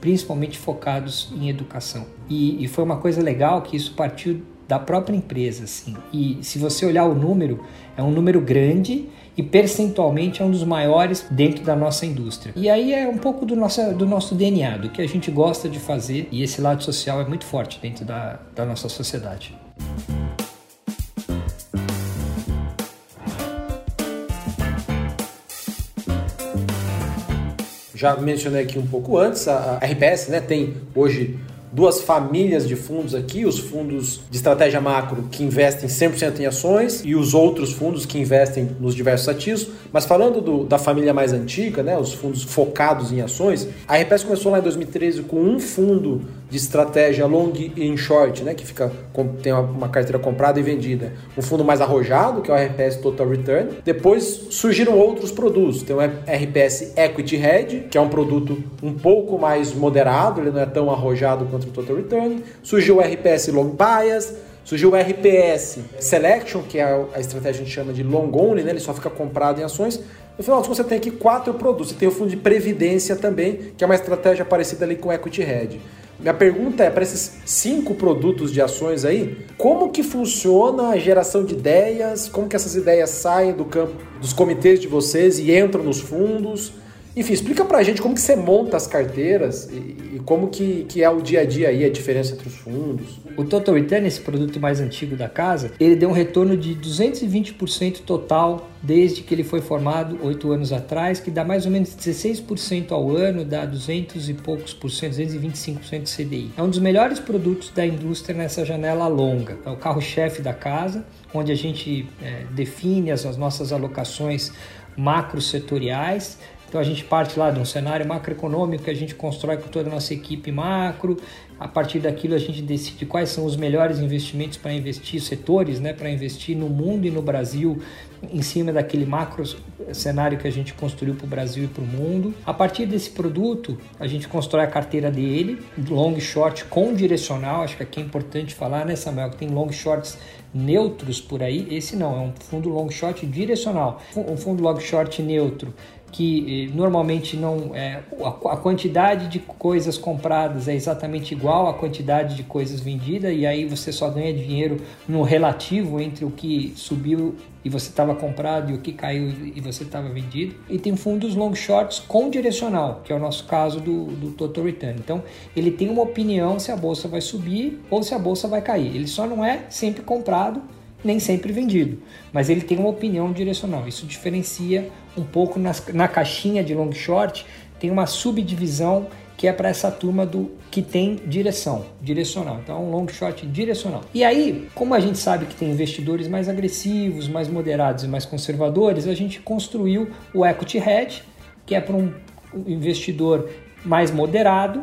principalmente focados em educação. E, e foi uma coisa legal que isso partiu da própria empresa, assim. E se você olhar o número, é um número grande e percentualmente é um dos maiores dentro da nossa indústria. E aí é um pouco do nosso, do nosso DNA, do que a gente gosta de fazer, e esse lado social é muito forte dentro da, da nossa sociedade. Já mencionei aqui um pouco antes, a RBS né, tem hoje duas famílias de fundos aqui, os fundos de estratégia macro que investem 100% em ações e os outros fundos que investem nos diversos ativos. Mas falando do, da família mais antiga, né, os fundos focados em ações, a RPS começou lá em 2013 com um fundo de estratégia long e short, né, que fica tem uma carteira comprada e vendida. Um fundo mais arrojado, que é o RPS Total Return. Depois surgiram outros produtos. Tem o RPS Equity Hedge, que é um produto um pouco mais moderado, ele não é tão arrojado quanto o Total Return. Surgiu o RPS Long Bias, surgiu o RPS Selection, que é a estratégia que a gente chama de long only, né? ele só fica comprado em ações. No final, você tem aqui quatro produtos. Você tem o fundo de previdência também, que é uma estratégia parecida ali com o Equity Hedge. Minha pergunta é, para esses cinco produtos de ações aí, como que funciona a geração de ideias? Como que essas ideias saem do campo dos comitês de vocês e entram nos fundos? Enfim, explica pra gente como que você monta as carteiras e, e, como que, que é o dia a dia aí, a diferença entre os fundos. O Total Return, esse produto mais antigo da casa, ele deu um retorno de 220% total desde que ele foi formado oito anos atrás, que dá mais ou menos 16% ao ano, dá 200 e poucos por cento, 225% de CDI. É um dos melhores produtos da indústria nessa janela longa. É o carro-chefe da casa, onde a gente é, define as, as nossas alocações macro setoriais Então a gente parte lá de um cenário macroeconômico que a gente constrói com toda a nossa equipe macro. A partir daquilo a gente decide quais são os melhores investimentos para investir, setores, né, para investir no mundo e no Brasil em cima daquele macro cenário que a gente construiu para o Brasil e para o mundo. A partir desse produto, a gente constrói a carteira dele, long short com direcional. Acho que aqui é importante falar, né, Samuel, que tem long shorts neutros por aí. Esse não, é um fundo long short direcional. Um fundo long short neutro que eh, normalmente não é a, quantidade de coisas compradas é exatamente igual à quantidade de coisas vendidas e aí você só ganha dinheiro no relativo entre o que subiu e você estava comprado e o que caiu e você estava vendido. E tem fundos long shorts com direcional que é o nosso caso do, do total return. Então ele tem uma opinião se a bolsa vai subir ou se a bolsa vai cair. Ele só não é sempre comprado nem sempre vendido, mas ele tem uma opinião direcional. Isso diferencia um pouco nas, na caixinha de long short, tem uma subdivisão que é para essa turma do que tem direção, direcional. Então, um long short direcional. E aí, como a gente sabe que tem investidores mais agressivos, mais moderados e mais conservadores, a gente construiu o equity hedge, que é para um investidor mais moderado,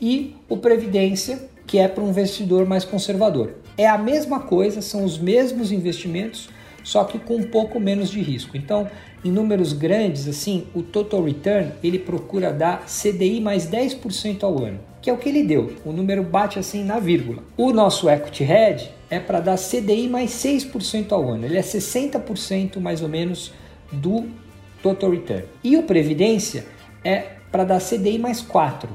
e o previdência, que é para um investidor mais conservador. É a mesma coisa, são os mesmos investimentos, só que com um pouco menos de risco. Então, em números grandes, assim, o total return ele procura dar CDI mais 10% ao ano, que é o que ele deu. O número bate assim na vírgula. O nosso equity hedge é para dar CDI mais 6% ao ano. Ele é 60% mais ou menos do total return. E o previdência é para dar CDI mais 4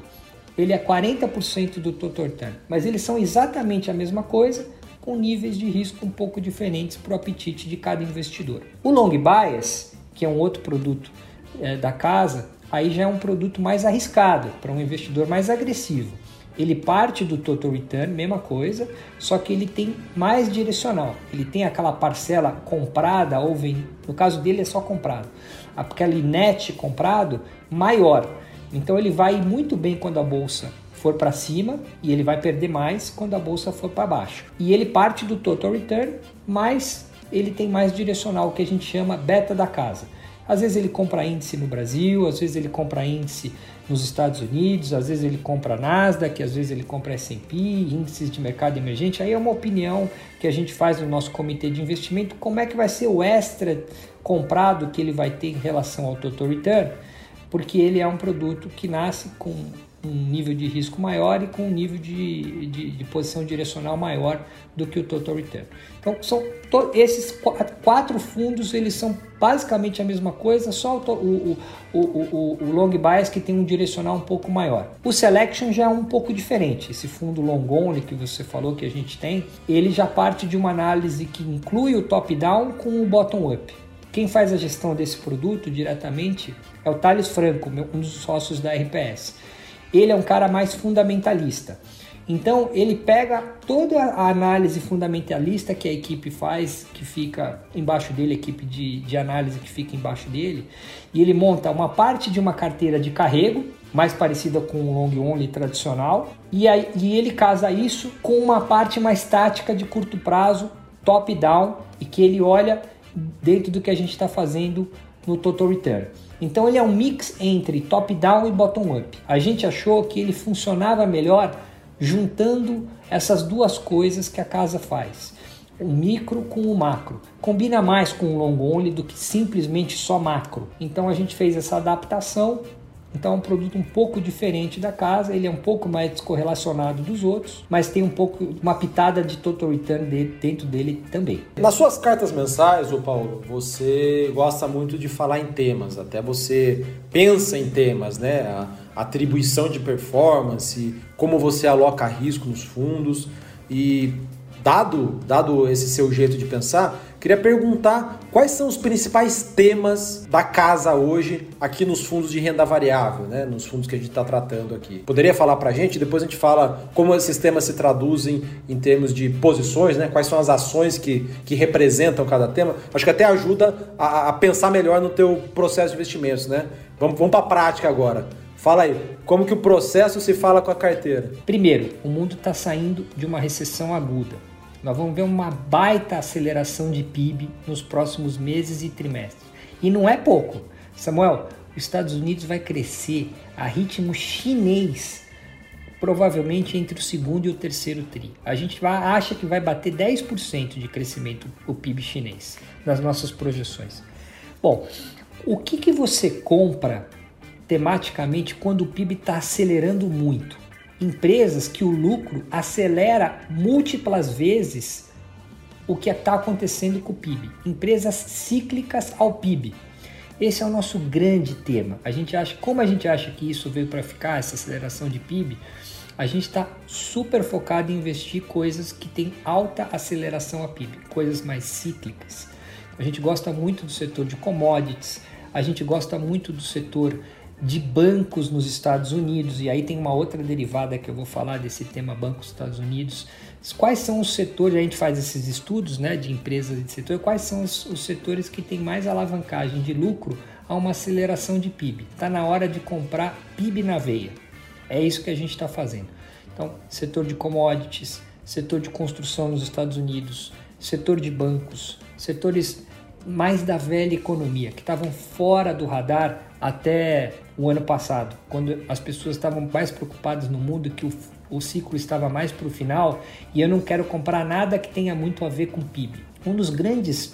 ele é 40% do total return, mas eles são exatamente a mesma coisa, com níveis de risco um pouco diferentes para o apetite de cada investidor. O long bias, que é um outro produto é, da casa, aí já é um produto mais arriscado para um investidor mais agressivo. Ele parte do total return, mesma coisa, só que ele tem mais direcional. Ele tem aquela parcela comprada ou vem, no caso dele é só comprado, aquele net comprado maior. Então ele vai muito bem quando a bolsa for para cima e ele vai perder mais quando a bolsa for para baixo. E ele parte do total return, mas ele tem mais direcional, que a gente chama beta da casa. Às vezes ele compra índice no Brasil, às vezes ele compra índice nos Estados Unidos, às vezes ele compra Nasdaq, às vezes ele compra S&P, índices de mercado emergente. Aí é uma opinião que a gente faz no nosso comitê de investimento, como é que vai ser o extra comprado que ele vai ter em relação ao total return porque ele é um produto que nasce com um nível de risco maior e com um nível de, de, de posição direcional maior do que o total return. Então, são esses quatro fundos eles são basicamente a mesma coisa, só o, o, o, o, long bias que tem um direcional um pouco maior. O selection já é um pouco diferente. Esse fundo long only que você falou que a gente tem, ele já parte de uma análise que inclui o top down com o bottom up. Quem faz a gestão desse produto diretamente é o Thales Franco, um dos sócios da RPS. Ele é um cara mais fundamentalista. Então ele pega toda a análise fundamentalista que a equipe faz, que fica embaixo dele, a equipe de, de análise que fica embaixo dele, e ele monta uma parte de uma carteira de carrego, mais parecida com o long only tradicional, e, aí, e ele casa isso com uma parte mais tática de curto prazo, top down, e que ele olha dentro do que a gente está fazendo no Total Return. Então ele é um mix entre top-down e bottom-up. A gente achou que ele funcionava melhor juntando essas duas coisas que a casa faz. O micro com o macro. Combina mais com o long only do que simplesmente só macro. Então a gente fez essa adaptação então é um produto um pouco diferente da casa, ele é um pouco mais descorrelacionado dos outros, mas tem um pouco uma pitada de total return dentro dele também. Nas suas cartas mensais, o Paulo, você gosta muito de falar em temas, até você pensa em temas, né? A atribuição de performance, como você aloca risco nos fundos e dado dado esse seu jeito de pensar, Queria perguntar quais são os principais temas da casa hoje aqui nos fundos de renda variável, né? nos fundos que a gente está tratando aqui. Poderia falar para a gente? Depois a gente fala como esses temas se traduzem em termos de posições, né? quais são as ações que, que representam cada tema. Acho que até ajuda a, a pensar melhor no teu processo de investimentos. Né? Vamos, vamos para a prática agora. Fala aí, como que o processo se fala com a carteira? Primeiro, o mundo está saindo de uma recessão aguda. Nós vamos ver uma baita aceleração de PIB nos próximos meses e trimestres. E não é pouco. Samuel, os Estados Unidos vai crescer a ritmo chinês, provavelmente entre o segundo e o terceiro tri. A gente vai, acha que vai bater 10% de crescimento o PIB chinês nas nossas projeções. Bom, o que, que você compra tematicamente quando o PIB está acelerando muito? Empresas que o lucro acelera múltiplas vezes o que está acontecendo com o PIB. Empresas cíclicas ao PIB. Esse é o nosso grande tema. A gente acha, como a gente acha que isso veio para ficar, essa aceleração de PIB, a gente está super focado em investir coisas que têm alta aceleração a PIB, coisas mais cíclicas. A gente gosta muito do setor de commodities, a gente gosta muito do setor de bancos nos Estados Unidos, e aí tem uma outra derivada que eu vou falar desse tema bancos Estados Unidos. Quais são os setores, a gente faz esses estudos né, de empresas e de setor, quais são os, os setores que têm mais alavancagem de lucro a uma aceleração de PIB? Está na hora de comprar PIB na veia. É isso que a gente está fazendo. Então, setor de commodities, setor de construção nos Estados Unidos, setor de bancos, setores mais da velha economia, que estavam fora do radar até o ano passado, quando as pessoas estavam mais preocupadas no mundo que o, o ciclo estava mais para o final e eu não quero comprar nada que tenha muito a ver com PIB. Um dos grandes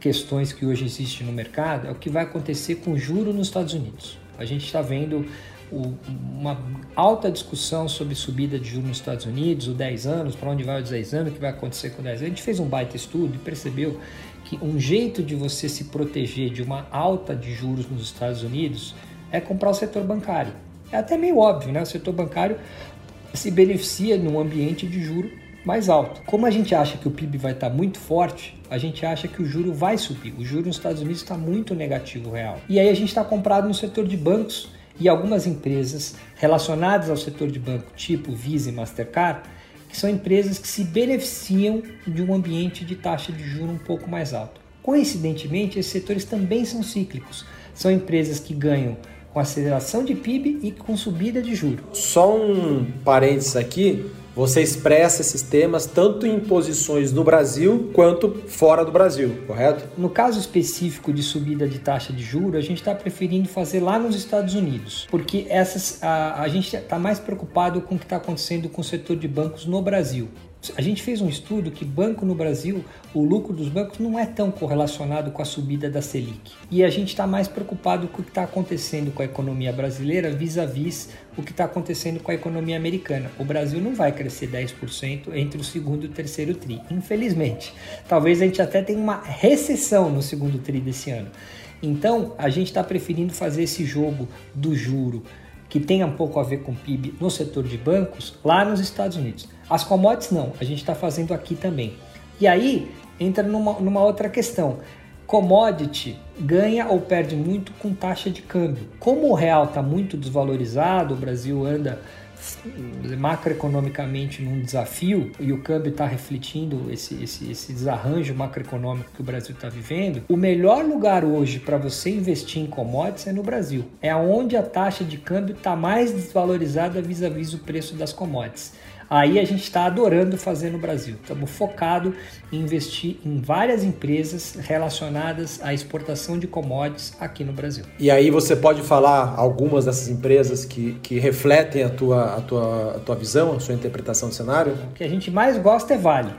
questões que hoje existe no mercado é o que vai acontecer com o juro nos Estados Unidos. A gente está vendo o, uma alta discussão sobre subida de juros nos Estados Unidos, o 10 anos, para onde vai os 10 anos, o que vai acontecer com 10 anos. A gente fez um baita estudo e percebeu que um jeito de você se proteger de uma alta de juros nos Estados Unidos é comprar o setor bancário. É até meio óbvio, né? O setor bancário se beneficia num ambiente de juro mais alto. Como a gente acha que o PIB vai estar muito forte, a gente acha que o juro vai subir. O juro nos Estados Unidos está muito negativo real. E aí a gente está comprado no setor de bancos e algumas empresas relacionadas ao setor de banco, tipo Visa e Mastercard, que são empresas que se beneficiam de um ambiente de taxa de juro um pouco mais alto. Coincidentemente, esses setores também são cíclicos. São empresas que ganham com aceleração de PIB e com subida de juros. Só um parênteses aqui, você expressa esses temas tanto em posições no Brasil quanto fora do Brasil, correto? No caso específico de subida de taxa de juros, a gente está preferindo fazer lá nos Estados Unidos, porque essas a, a gente está mais preocupado com o que está acontecendo com o setor de bancos no Brasil. A gente fez um estudo que banco no Brasil, o lucro dos bancos não é tão correlacionado com a subida da Selic. E a gente está mais preocupado com o que está acontecendo com a economia brasileira vis-à-vis o que está acontecendo com a economia americana. O Brasil não vai crescer 10% entre o segundo e o terceiro TRI, infelizmente. Talvez a gente até tenha uma recessão no segundo TRI desse ano. Então, a gente está preferindo fazer esse jogo do juro que tenha um pouco a ver com PIB no setor de bancos lá nos Estados Unidos. As commodities não, a gente está fazendo aqui também. E aí entra numa, numa outra questão. Commodity ganha ou perde muito com taxa de câmbio. Como o real está muito desvalorizado, o Brasil anda macroeconomicamente num desafio e o câmbio está refletindo esse, esse, esse desarranjo macroeconômico que o Brasil está vivendo, o melhor lugar hoje para você investir em commodities é no Brasil. É onde a taxa de câmbio está mais desvalorizada vis-à-vis -vis o preço das commodities. Aí a gente está adorando fazer no Brasil. Estamos focados em investir em várias empresas relacionadas à exportação de commodities aqui no Brasil. E aí você pode falar algumas dessas empresas que, que refletem a tua, a, tua, a tua visão, a sua interpretação do cenário? O que a gente mais gosta é Vale.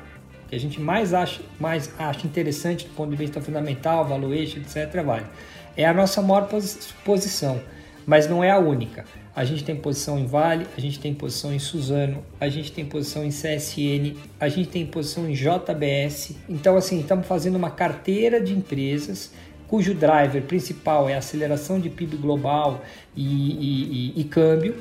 O que a gente mais acha, mais acha interessante do ponto de vista fundamental, valuation, etc. é Vale. É a nossa maior posição, mas não é a única. A gente tem posição em Vale, a gente tem posição em Suzano, a gente tem posição em CSN, a gente tem posição em JBS. Então, assim, estamos fazendo uma carteira de empresas cujo driver principal é aceleração de PIB global e, e, e, e câmbio,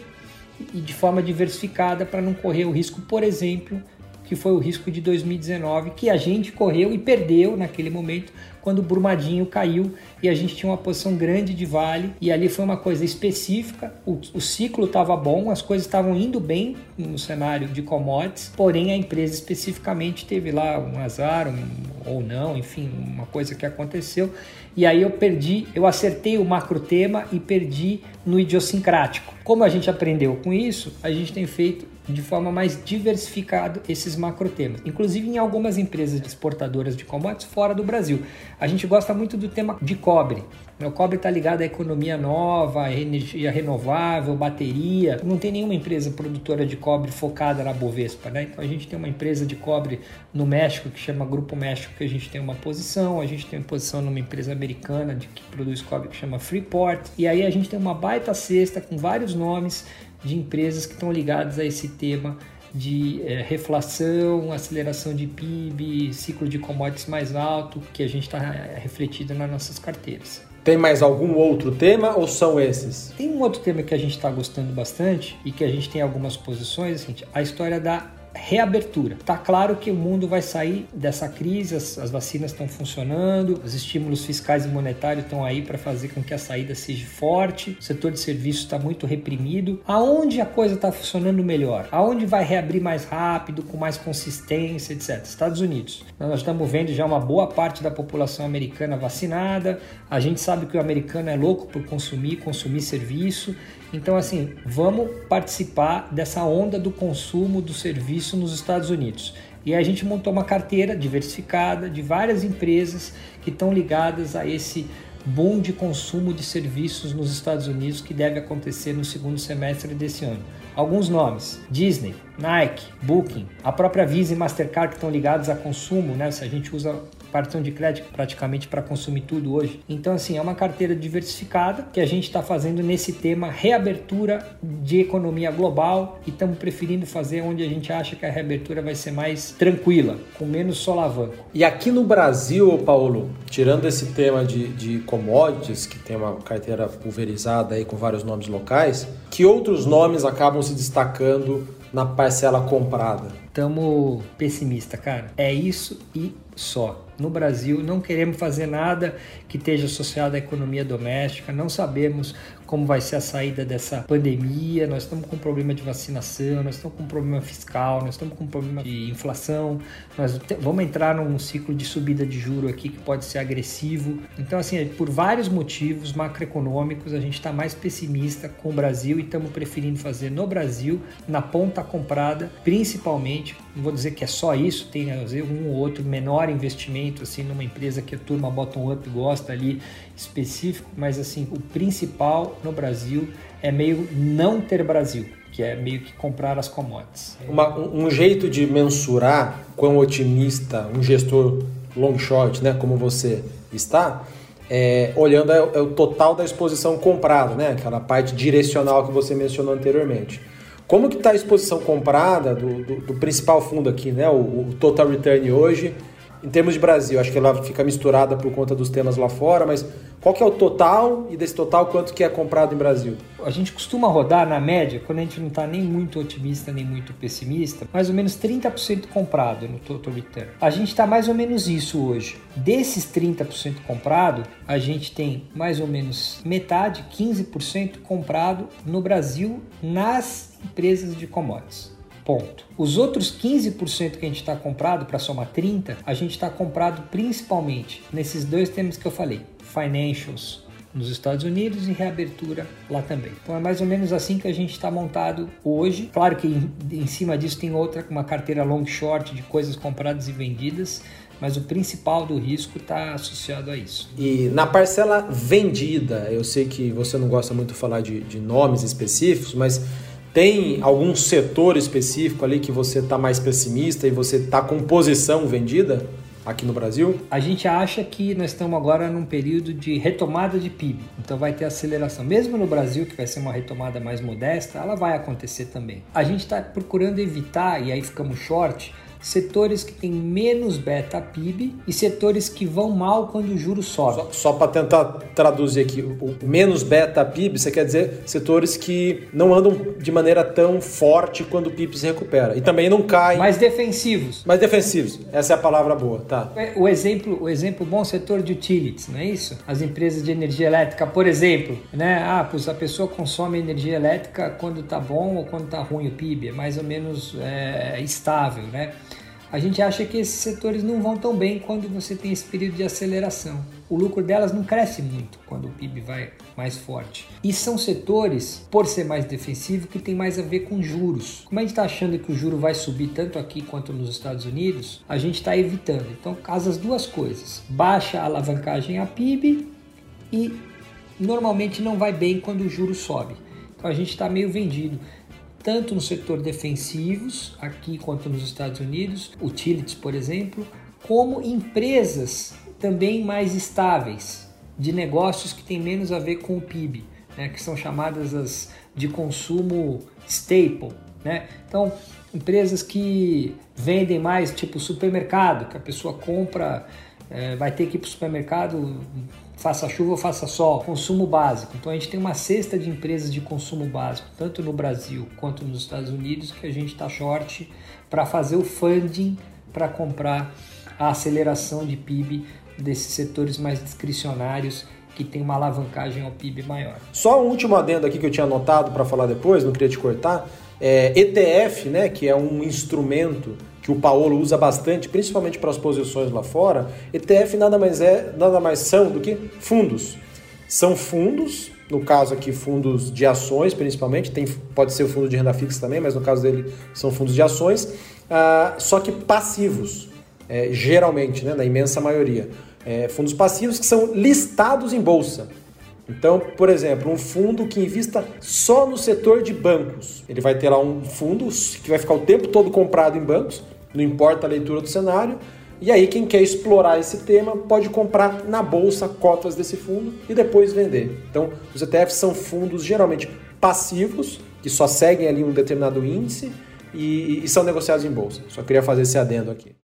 e de forma diversificada para não correr o risco, por exemplo, que foi o risco de 2019, que a gente correu e perdeu naquele momento quando o Brumadinho caiu e a gente tinha uma posição grande de vale e ali foi uma coisa específica, o, o ciclo estava bom, as coisas estavam indo bem no cenário de commodities, porém a empresa especificamente teve lá um azar um, ou não, enfim, uma coisa que aconteceu e aí eu perdi, eu acertei o macro tema e perdi no idiosincrático. Como a gente aprendeu com isso, a gente tem feito de forma mais diversificada esses macro temas, inclusive em algumas empresas exportadoras de commodities fora do Brasil. A gente gosta muito do tema de cobre. O cobre está ligado à economia nova, à energia renovável, bateria. Não tem nenhuma empresa produtora de cobre focada na Bovespa, né? Então a gente tem uma empresa de cobre no México que chama Grupo México, que a gente tem uma posição. A gente tem uma posição numa empresa americana de, que produz cobre que chama Freeport. E aí a gente tem uma baita cesta com vários nomes de empresas que estão ligadas a esse tema de é, reflação, aceleração de PIB, ciclo de commodities mais alto, que a gente está é, refletido nas nossas carteiras. Tem mais algum outro tema ou são esses? Tem um outro tema que a gente está gostando bastante e que a gente tem algumas posições, assim, a história da reabertura. Tá claro que o mundo vai sair dessa crise, as, as vacinas estão funcionando, os estímulos fiscais e monetários estão aí para fazer com que a saída seja forte, o setor de serviços está muito reprimido. Aonde a coisa está funcionando melhor? Aonde vai reabrir mais rápido, com mais consistência, etc. Estados Unidos. Nós estamos vendo já uma boa parte da população americana vacinada, a gente sabe que o americano é louco por consumir, consumir serviço, então, assim, vamos participar dessa onda do consumo do serviço nos Estados Unidos. E a gente montou uma carteira diversificada de várias empresas que estão ligadas a esse boom de consumo de serviços nos Estados Unidos que deve acontecer no segundo semestre desse ano. Alguns nomes: Disney, Nike, Booking, a própria Visa e Mastercard que estão ligados a consumo, né? Se a gente usa cartão de crédito praticamente para consumir tudo hoje. Então, assim, é uma carteira diversificada que a gente está fazendo nesse tema reabertura de economia global e estamos preferindo fazer onde a gente acha que a reabertura vai ser mais tranquila, com menos solavanco. E aqui no Brasil, Paulo, tirando esse tema de, de commodities, que tem uma carteira pulverizada aí com vários nomes locais, que outros nomes acabam se destacando na parcela comprada? Estamos pessimista, cara. É isso e só. No Brasil, não queremos fazer nada que esteja associado à economia doméstica, não sabemos como vai ser a saída dessa pandemia, nós estamos com problema de vacinação, nós estamos com problema fiscal, nós estamos com problema de inflação, nós vamos entrar num ciclo de subida de juro aqui que pode ser agressivo. Então, assim, por vários motivos macroeconômicos, a gente está mais pessimista com o Brasil e estamos preferindo fazer no Brasil, na ponta comprada, principalmente, não vou dizer que é só isso, tem um ou outro menor investimento, assim, numa empresa que a turma bottom-up gosta ali, específico, mas assim, o principal no Brasil é meio não ter Brasil, que é meio que comprar as commodities. Uma, um jeito de mensurar quão otimista um gestor long short, né, como você está, é, olhando é, é o total da exposição comprada, né, aquela parte direcional que você mencionou anteriormente. Como que está a exposição comprada do, do, do, principal fundo aqui, né, o, o total return hoje em termos de Brasil, acho que ela fica misturada por conta dos temas lá fora, mas qual que é o total e desse total quanto que é comprado em Brasil? A gente costuma rodar na média, quando a gente não está nem muito otimista nem muito pessimista, mais ou menos 30% comprado no total return. A gente está mais ou menos isso hoje. Desses 30% comprado, a gente tem mais ou menos metade, 15% comprado no Brasil nas empresas de commodities. Ponto. Os outros 15% que a gente está comprado, para somar 30%, a gente está comprado principalmente nesses dois temas que eu falei: financials nos Estados Unidos e reabertura lá também. Então é mais ou menos assim que a gente está montado hoje. Claro que em, em cima disso tem outra, uma carteira long short de coisas compradas e vendidas, mas o principal do risco está associado a isso. E na parcela vendida, eu sei que você não gosta muito de falar de, de nomes específicos, mas tem algum setor específico ali que você está mais pessimista e você está com posição vendida aqui no Brasil? A gente acha que nós estamos agora num período de retomada de PIB, então vai ter aceleração. Mesmo no Brasil, que vai ser uma retomada mais modesta, ela vai acontecer também. A gente está procurando evitar, e aí ficamos short, setores que têm menos beta PIB e setores que vão mal quando o juro sobe. Só, só para tentar traduzir aqui, o menos beta PIB, você quer dizer setores que não andam de maneira tão forte quando o PIB se recupera e também não caem. Mais defensivos. Mais defensivos. Essa é a palavra boa, tá? É, o exemplo, o exemplo bom setor de utilities, não é isso? As empresas de energia elétrica, por exemplo, né? Ah, a pessoa consome energia elétrica quando tá bom ou quando tá ruim o PIB, é mais ou menos é, estável, né? A gente acha que esses setores não vão tão bem quando você tem esse período de aceleração. o lucro delas não cresce muito quando o PIB vai mais forte. E são setores, por ser mais defensivo, que tem mais a ver com juros. Como a gente está achando que o juro vai subir tanto aqui quanto nos Estados Unidos, a gente está evitando. Então, casa as duas coisas: baixa a alavancagem a PIB e normalmente não vai bem quando o juro sobe. Então a gente está meio vendido tanto no setor defensivos, aqui quanto nos Estados Unidos, utilities, por exemplo, como empresas também mais estáveis, de negócios que têm menos a ver com o PIB, né, que são chamadas as de consumo staple. Né? Então, empresas que vendem mais, tipo supermercado, que a pessoa compra, é, vai ter que ir para o supermercado, faça chuva ou faça sol, consumo básico. Então a gente tem uma cesta de empresas de consumo básico, tanto no Brasil quanto nos Estados Unidos, que a gente está short para fazer o funding para comprar a aceleração de PIB desses setores mais discricionários que tem uma alavancagem ao PIB maior. Só um último adendo aqui que eu tinha anotado para falar depois, não queria te cortar. É, ETF, né, que é um instrumento que o Paulo usa bastante, principalmente para as posições lá fora, ETF nada mais é, nada mais são do que fundos. São fundos, no caso aqui fundos de ações principalmente, tem, pode ser o fundo de renda fixa também, mas no caso dele são fundos de ações, ah, só que passivos é, geralmente, né, na imensa maioria. É, fundos passivos que são listados em bolsa. Então, por exemplo, um fundo que invista só no setor de bancos. Ele vai ter lá um fundo que vai ficar o tempo todo comprado em bancos, não importa a leitura do cenário. E aí, quem quer explorar esse tema pode comprar na bolsa cotas desse fundo e depois vender. Então, os ETFs são fundos geralmente passivos, que só seguem ali um determinado índice e, e são negociados em bolsa. Só queria fazer esse adendo aqui.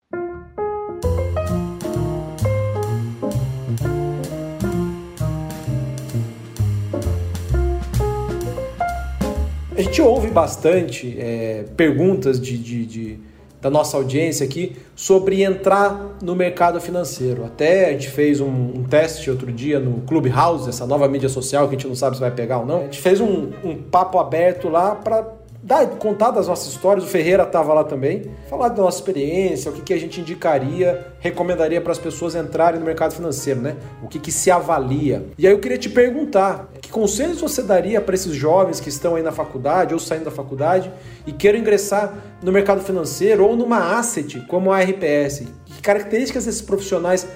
A gente ouve bastante é, perguntas de, de, de, da nossa audiência aqui sobre entrar no mercado financeiro. Até a gente fez um, um, teste outro dia no Clubhouse, essa nova mídia social que a gente não sabe se vai pegar ou não. A gente fez um, um papo aberto lá para dar, contar das nossas histórias. O Ferreira estava lá também. Falar da nossa experiência, o que, que a gente indicaria, recomendaria para as pessoas entrarem no mercado financeiro, né? O que, que se avalia. E aí eu queria te perguntar: que conselhos você daria para esses jovens que estão aí na faculdade ou saindo da faculdade e queiram ingressar no mercado financeiro ou numa asset como a RPS? Que características esses profissionais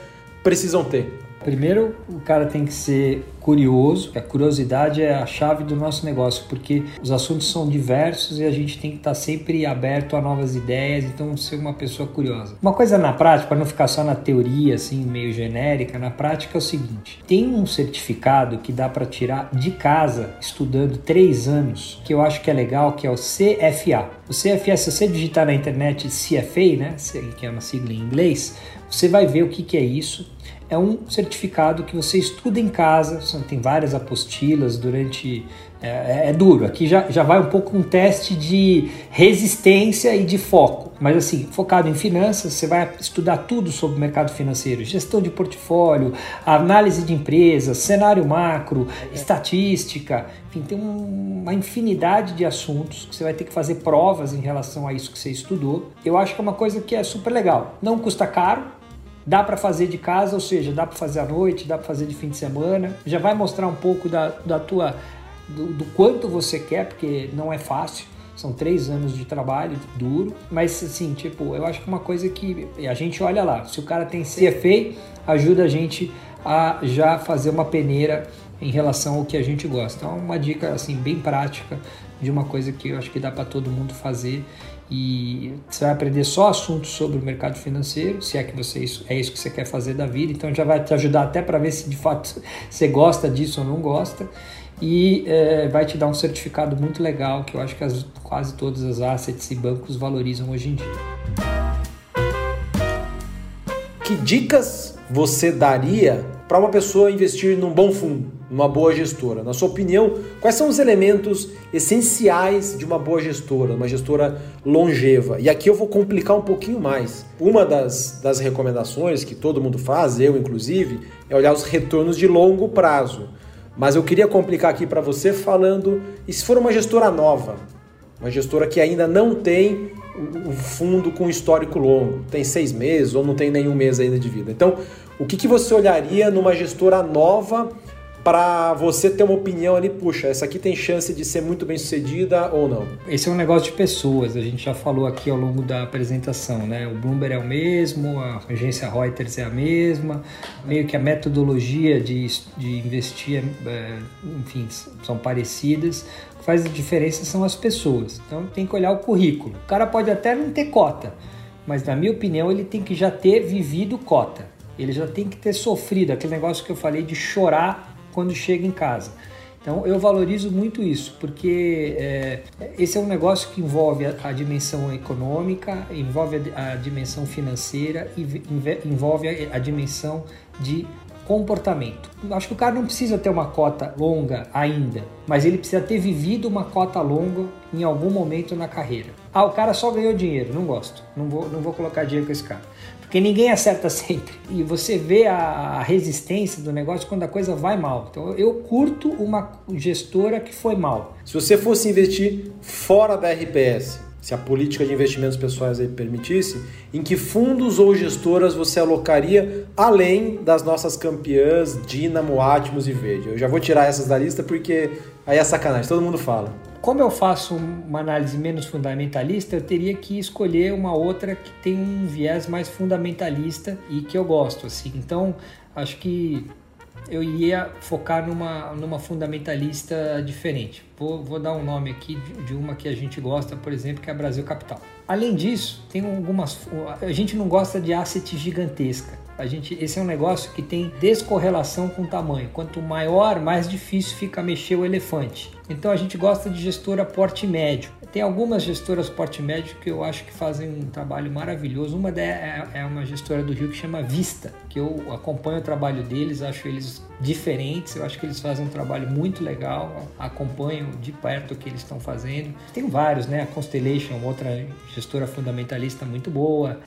precisam ter? Primeiro, o cara tem que ser curioso. A curiosidade é a chave do nosso negócio, porque os assuntos são diversos e a gente tem que estar sempre aberto a novas ideias, então ser uma pessoa curiosa. Uma coisa na prática, para não ficar só na teoria assim meio genérica, na prática é o seguinte: tem um certificado que dá para tirar de casa estudando três anos, que eu acho que é legal, que é o CFA. O CFA, se você digitar na internet CFA, né, que é uma sigla em inglês, você vai ver o que, que é isso é um certificado que você estuda em casa, tem várias apostilas durante. É, é, duro, aqui já, já vai um pouco um teste de resistência e de foco, mas assim, focado em finanças, você vai estudar tudo sobre o mercado financeiro, gestão de portfólio, análise de empresas, cenário macro, estatística, enfim, tem um, uma infinidade de assuntos que você vai ter que fazer provas em relação a isso que você estudou. Eu acho que é uma coisa que é super legal, não custa caro, Dá para fazer de casa, ou seja, dá para fazer à noite, dá para fazer de fim de semana. Já vai mostrar um pouco da, da tua do, do, quanto você quer, porque não é fácil. São três anos de trabalho duro, mas assim, tipo, eu acho que uma coisa que a gente olha lá, se o cara tem CFA, ajuda a gente a já fazer uma peneira em relação ao que a gente gosta. Então, uma dica assim bem prática de uma coisa que eu acho que dá para todo mundo fazer e você vai aprender só assuntos sobre o mercado financeiro, se é que você é isso que você quer fazer da vida. Então já vai te ajudar até para ver se de fato você gosta disso ou não gosta e é, vai te dar um certificado muito legal que eu acho que as, quase todas as assets e bancos valorizam hoje em dia. Que dicas você daria para uma pessoa investir num bom fundo, numa boa gestora? Na sua opinião, quais são os elementos essenciais de uma boa gestora, uma gestora longeva? E aqui eu vou complicar um pouquinho mais. Uma das, das recomendações que todo mundo faz, eu inclusive, é olhar os retornos de longo prazo. Mas eu queria complicar aqui para você falando, e se for uma gestora nova, uma gestora que ainda não tem um fundo com histórico longo, tem seis meses ou não tem nenhum mês ainda de vida. Então, o que, que você olharia numa gestora nova para você ter uma opinião ali, puxa, essa aqui tem chance de ser muito bem sucedida ou não? Esse é um negócio de pessoas, a gente já falou aqui ao longo da apresentação, né? O Bloomberg é o mesmo, a agência Reuters é a mesma, meio que a metodologia de, de investir, é, enfim, são parecidas. O que faz a diferença são as pessoas. Então tem que olhar o currículo. O cara pode até não ter cota, mas na minha opinião ele tem que já ter vivido cota. Ele já tem que ter sofrido aquele negócio que eu falei de chorar quando chega em casa. Então eu valorizo muito isso, porque é, esse é um negócio que envolve a, a dimensão econômica, envolve a, a, dimensão financeira e envolve a, a dimensão de comportamento. Acho que o cara não precisa ter uma cota longa ainda, mas ele precisa ter vivido uma cota longa em algum momento na carreira. Ah, o cara só ganhou dinheiro, não gosto, não vou, não vou colocar dinheiro com esse cara. Porque ninguém acerta sempre. E você vê a resistência do negócio quando a coisa vai mal. Então eu curto uma gestora que foi mal. Se você fosse investir fora da RPS, se a política de investimentos pessoais aí permitisse, em que fundos ou gestoras você alocaria além das nossas campeãs Dinamo, Atmos e Verde? Eu já vou tirar essas da lista porque aí é sacanagem, todo mundo fala. Como eu faço uma análise menos fundamentalista, eu teria que escolher uma outra que tem um viés mais fundamentalista e que eu gosto, assim. Então, acho que eu ia focar numa, numa fundamentalista diferente. Vou, vou dar um nome aqui de, uma que a gente gosta, por exemplo, que é a Brasil Capital. Além disso, tem algumas. A gente não gosta de asset gigantesca. A gente, esse é um negócio que tem descorrelação com o tamanho. Quanto maior, mais difícil fica mexer o elefante. Então a gente gosta de gestora porte médio. Tem algumas gestoras porte médio que eu acho que fazem um trabalho maravilhoso. Uma é, é uma gestora do Rio que chama Vista, que eu acompanho o trabalho deles, acho eles diferentes, eu acho que eles fazem um trabalho muito legal, acompanho de perto o que eles estão fazendo. Tem vários, né? A Constellation, outra gestora fundamentalista muito boa.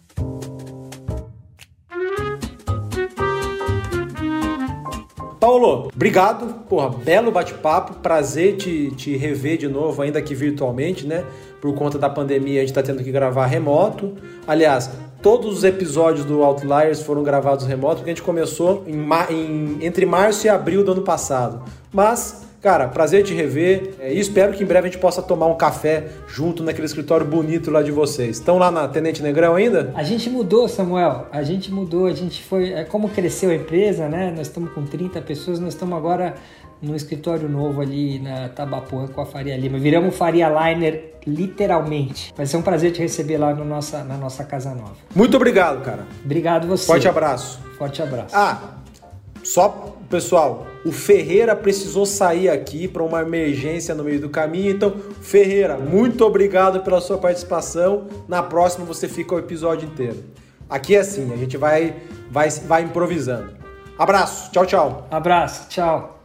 Paulo, obrigado. Porra, belo bate-papo. Prazer te, te rever de novo, ainda que virtualmente, né? Por conta da pandemia, a gente tá tendo que gravar remoto. Aliás, todos os episódios do Outliers foram gravados remoto, porque a gente começou em, em, entre março e abril do ano passado. Mas Cara, prazer te rever é, e espero que em breve a gente possa tomar um café junto naquele escritório bonito lá de vocês. Estão lá na Tenente Negrão ainda? A gente mudou, Samuel. A gente mudou, a gente foi. É, como cresceu a empresa, né? Nós estamos com 30 pessoas, nós estamos agora no escritório novo ali na Tabapuã com a Faria Lima. Viramos Faria Liner literalmente. Vai ser um prazer te receber lá no nossa, na nossa casa nova. Muito obrigado, cara. Obrigado você. Forte abraço. Forte abraço. Ah, só, pessoal, o Ferreira precisou sair aqui para uma emergência no meio do caminho. Então, Ferreira, muito obrigado pela sua participação. Na próxima você fica o episódio inteiro. Aqui é assim, a gente vai, vai, vai improvisando. Abraço, tchau, tchau. Abraço, tchau.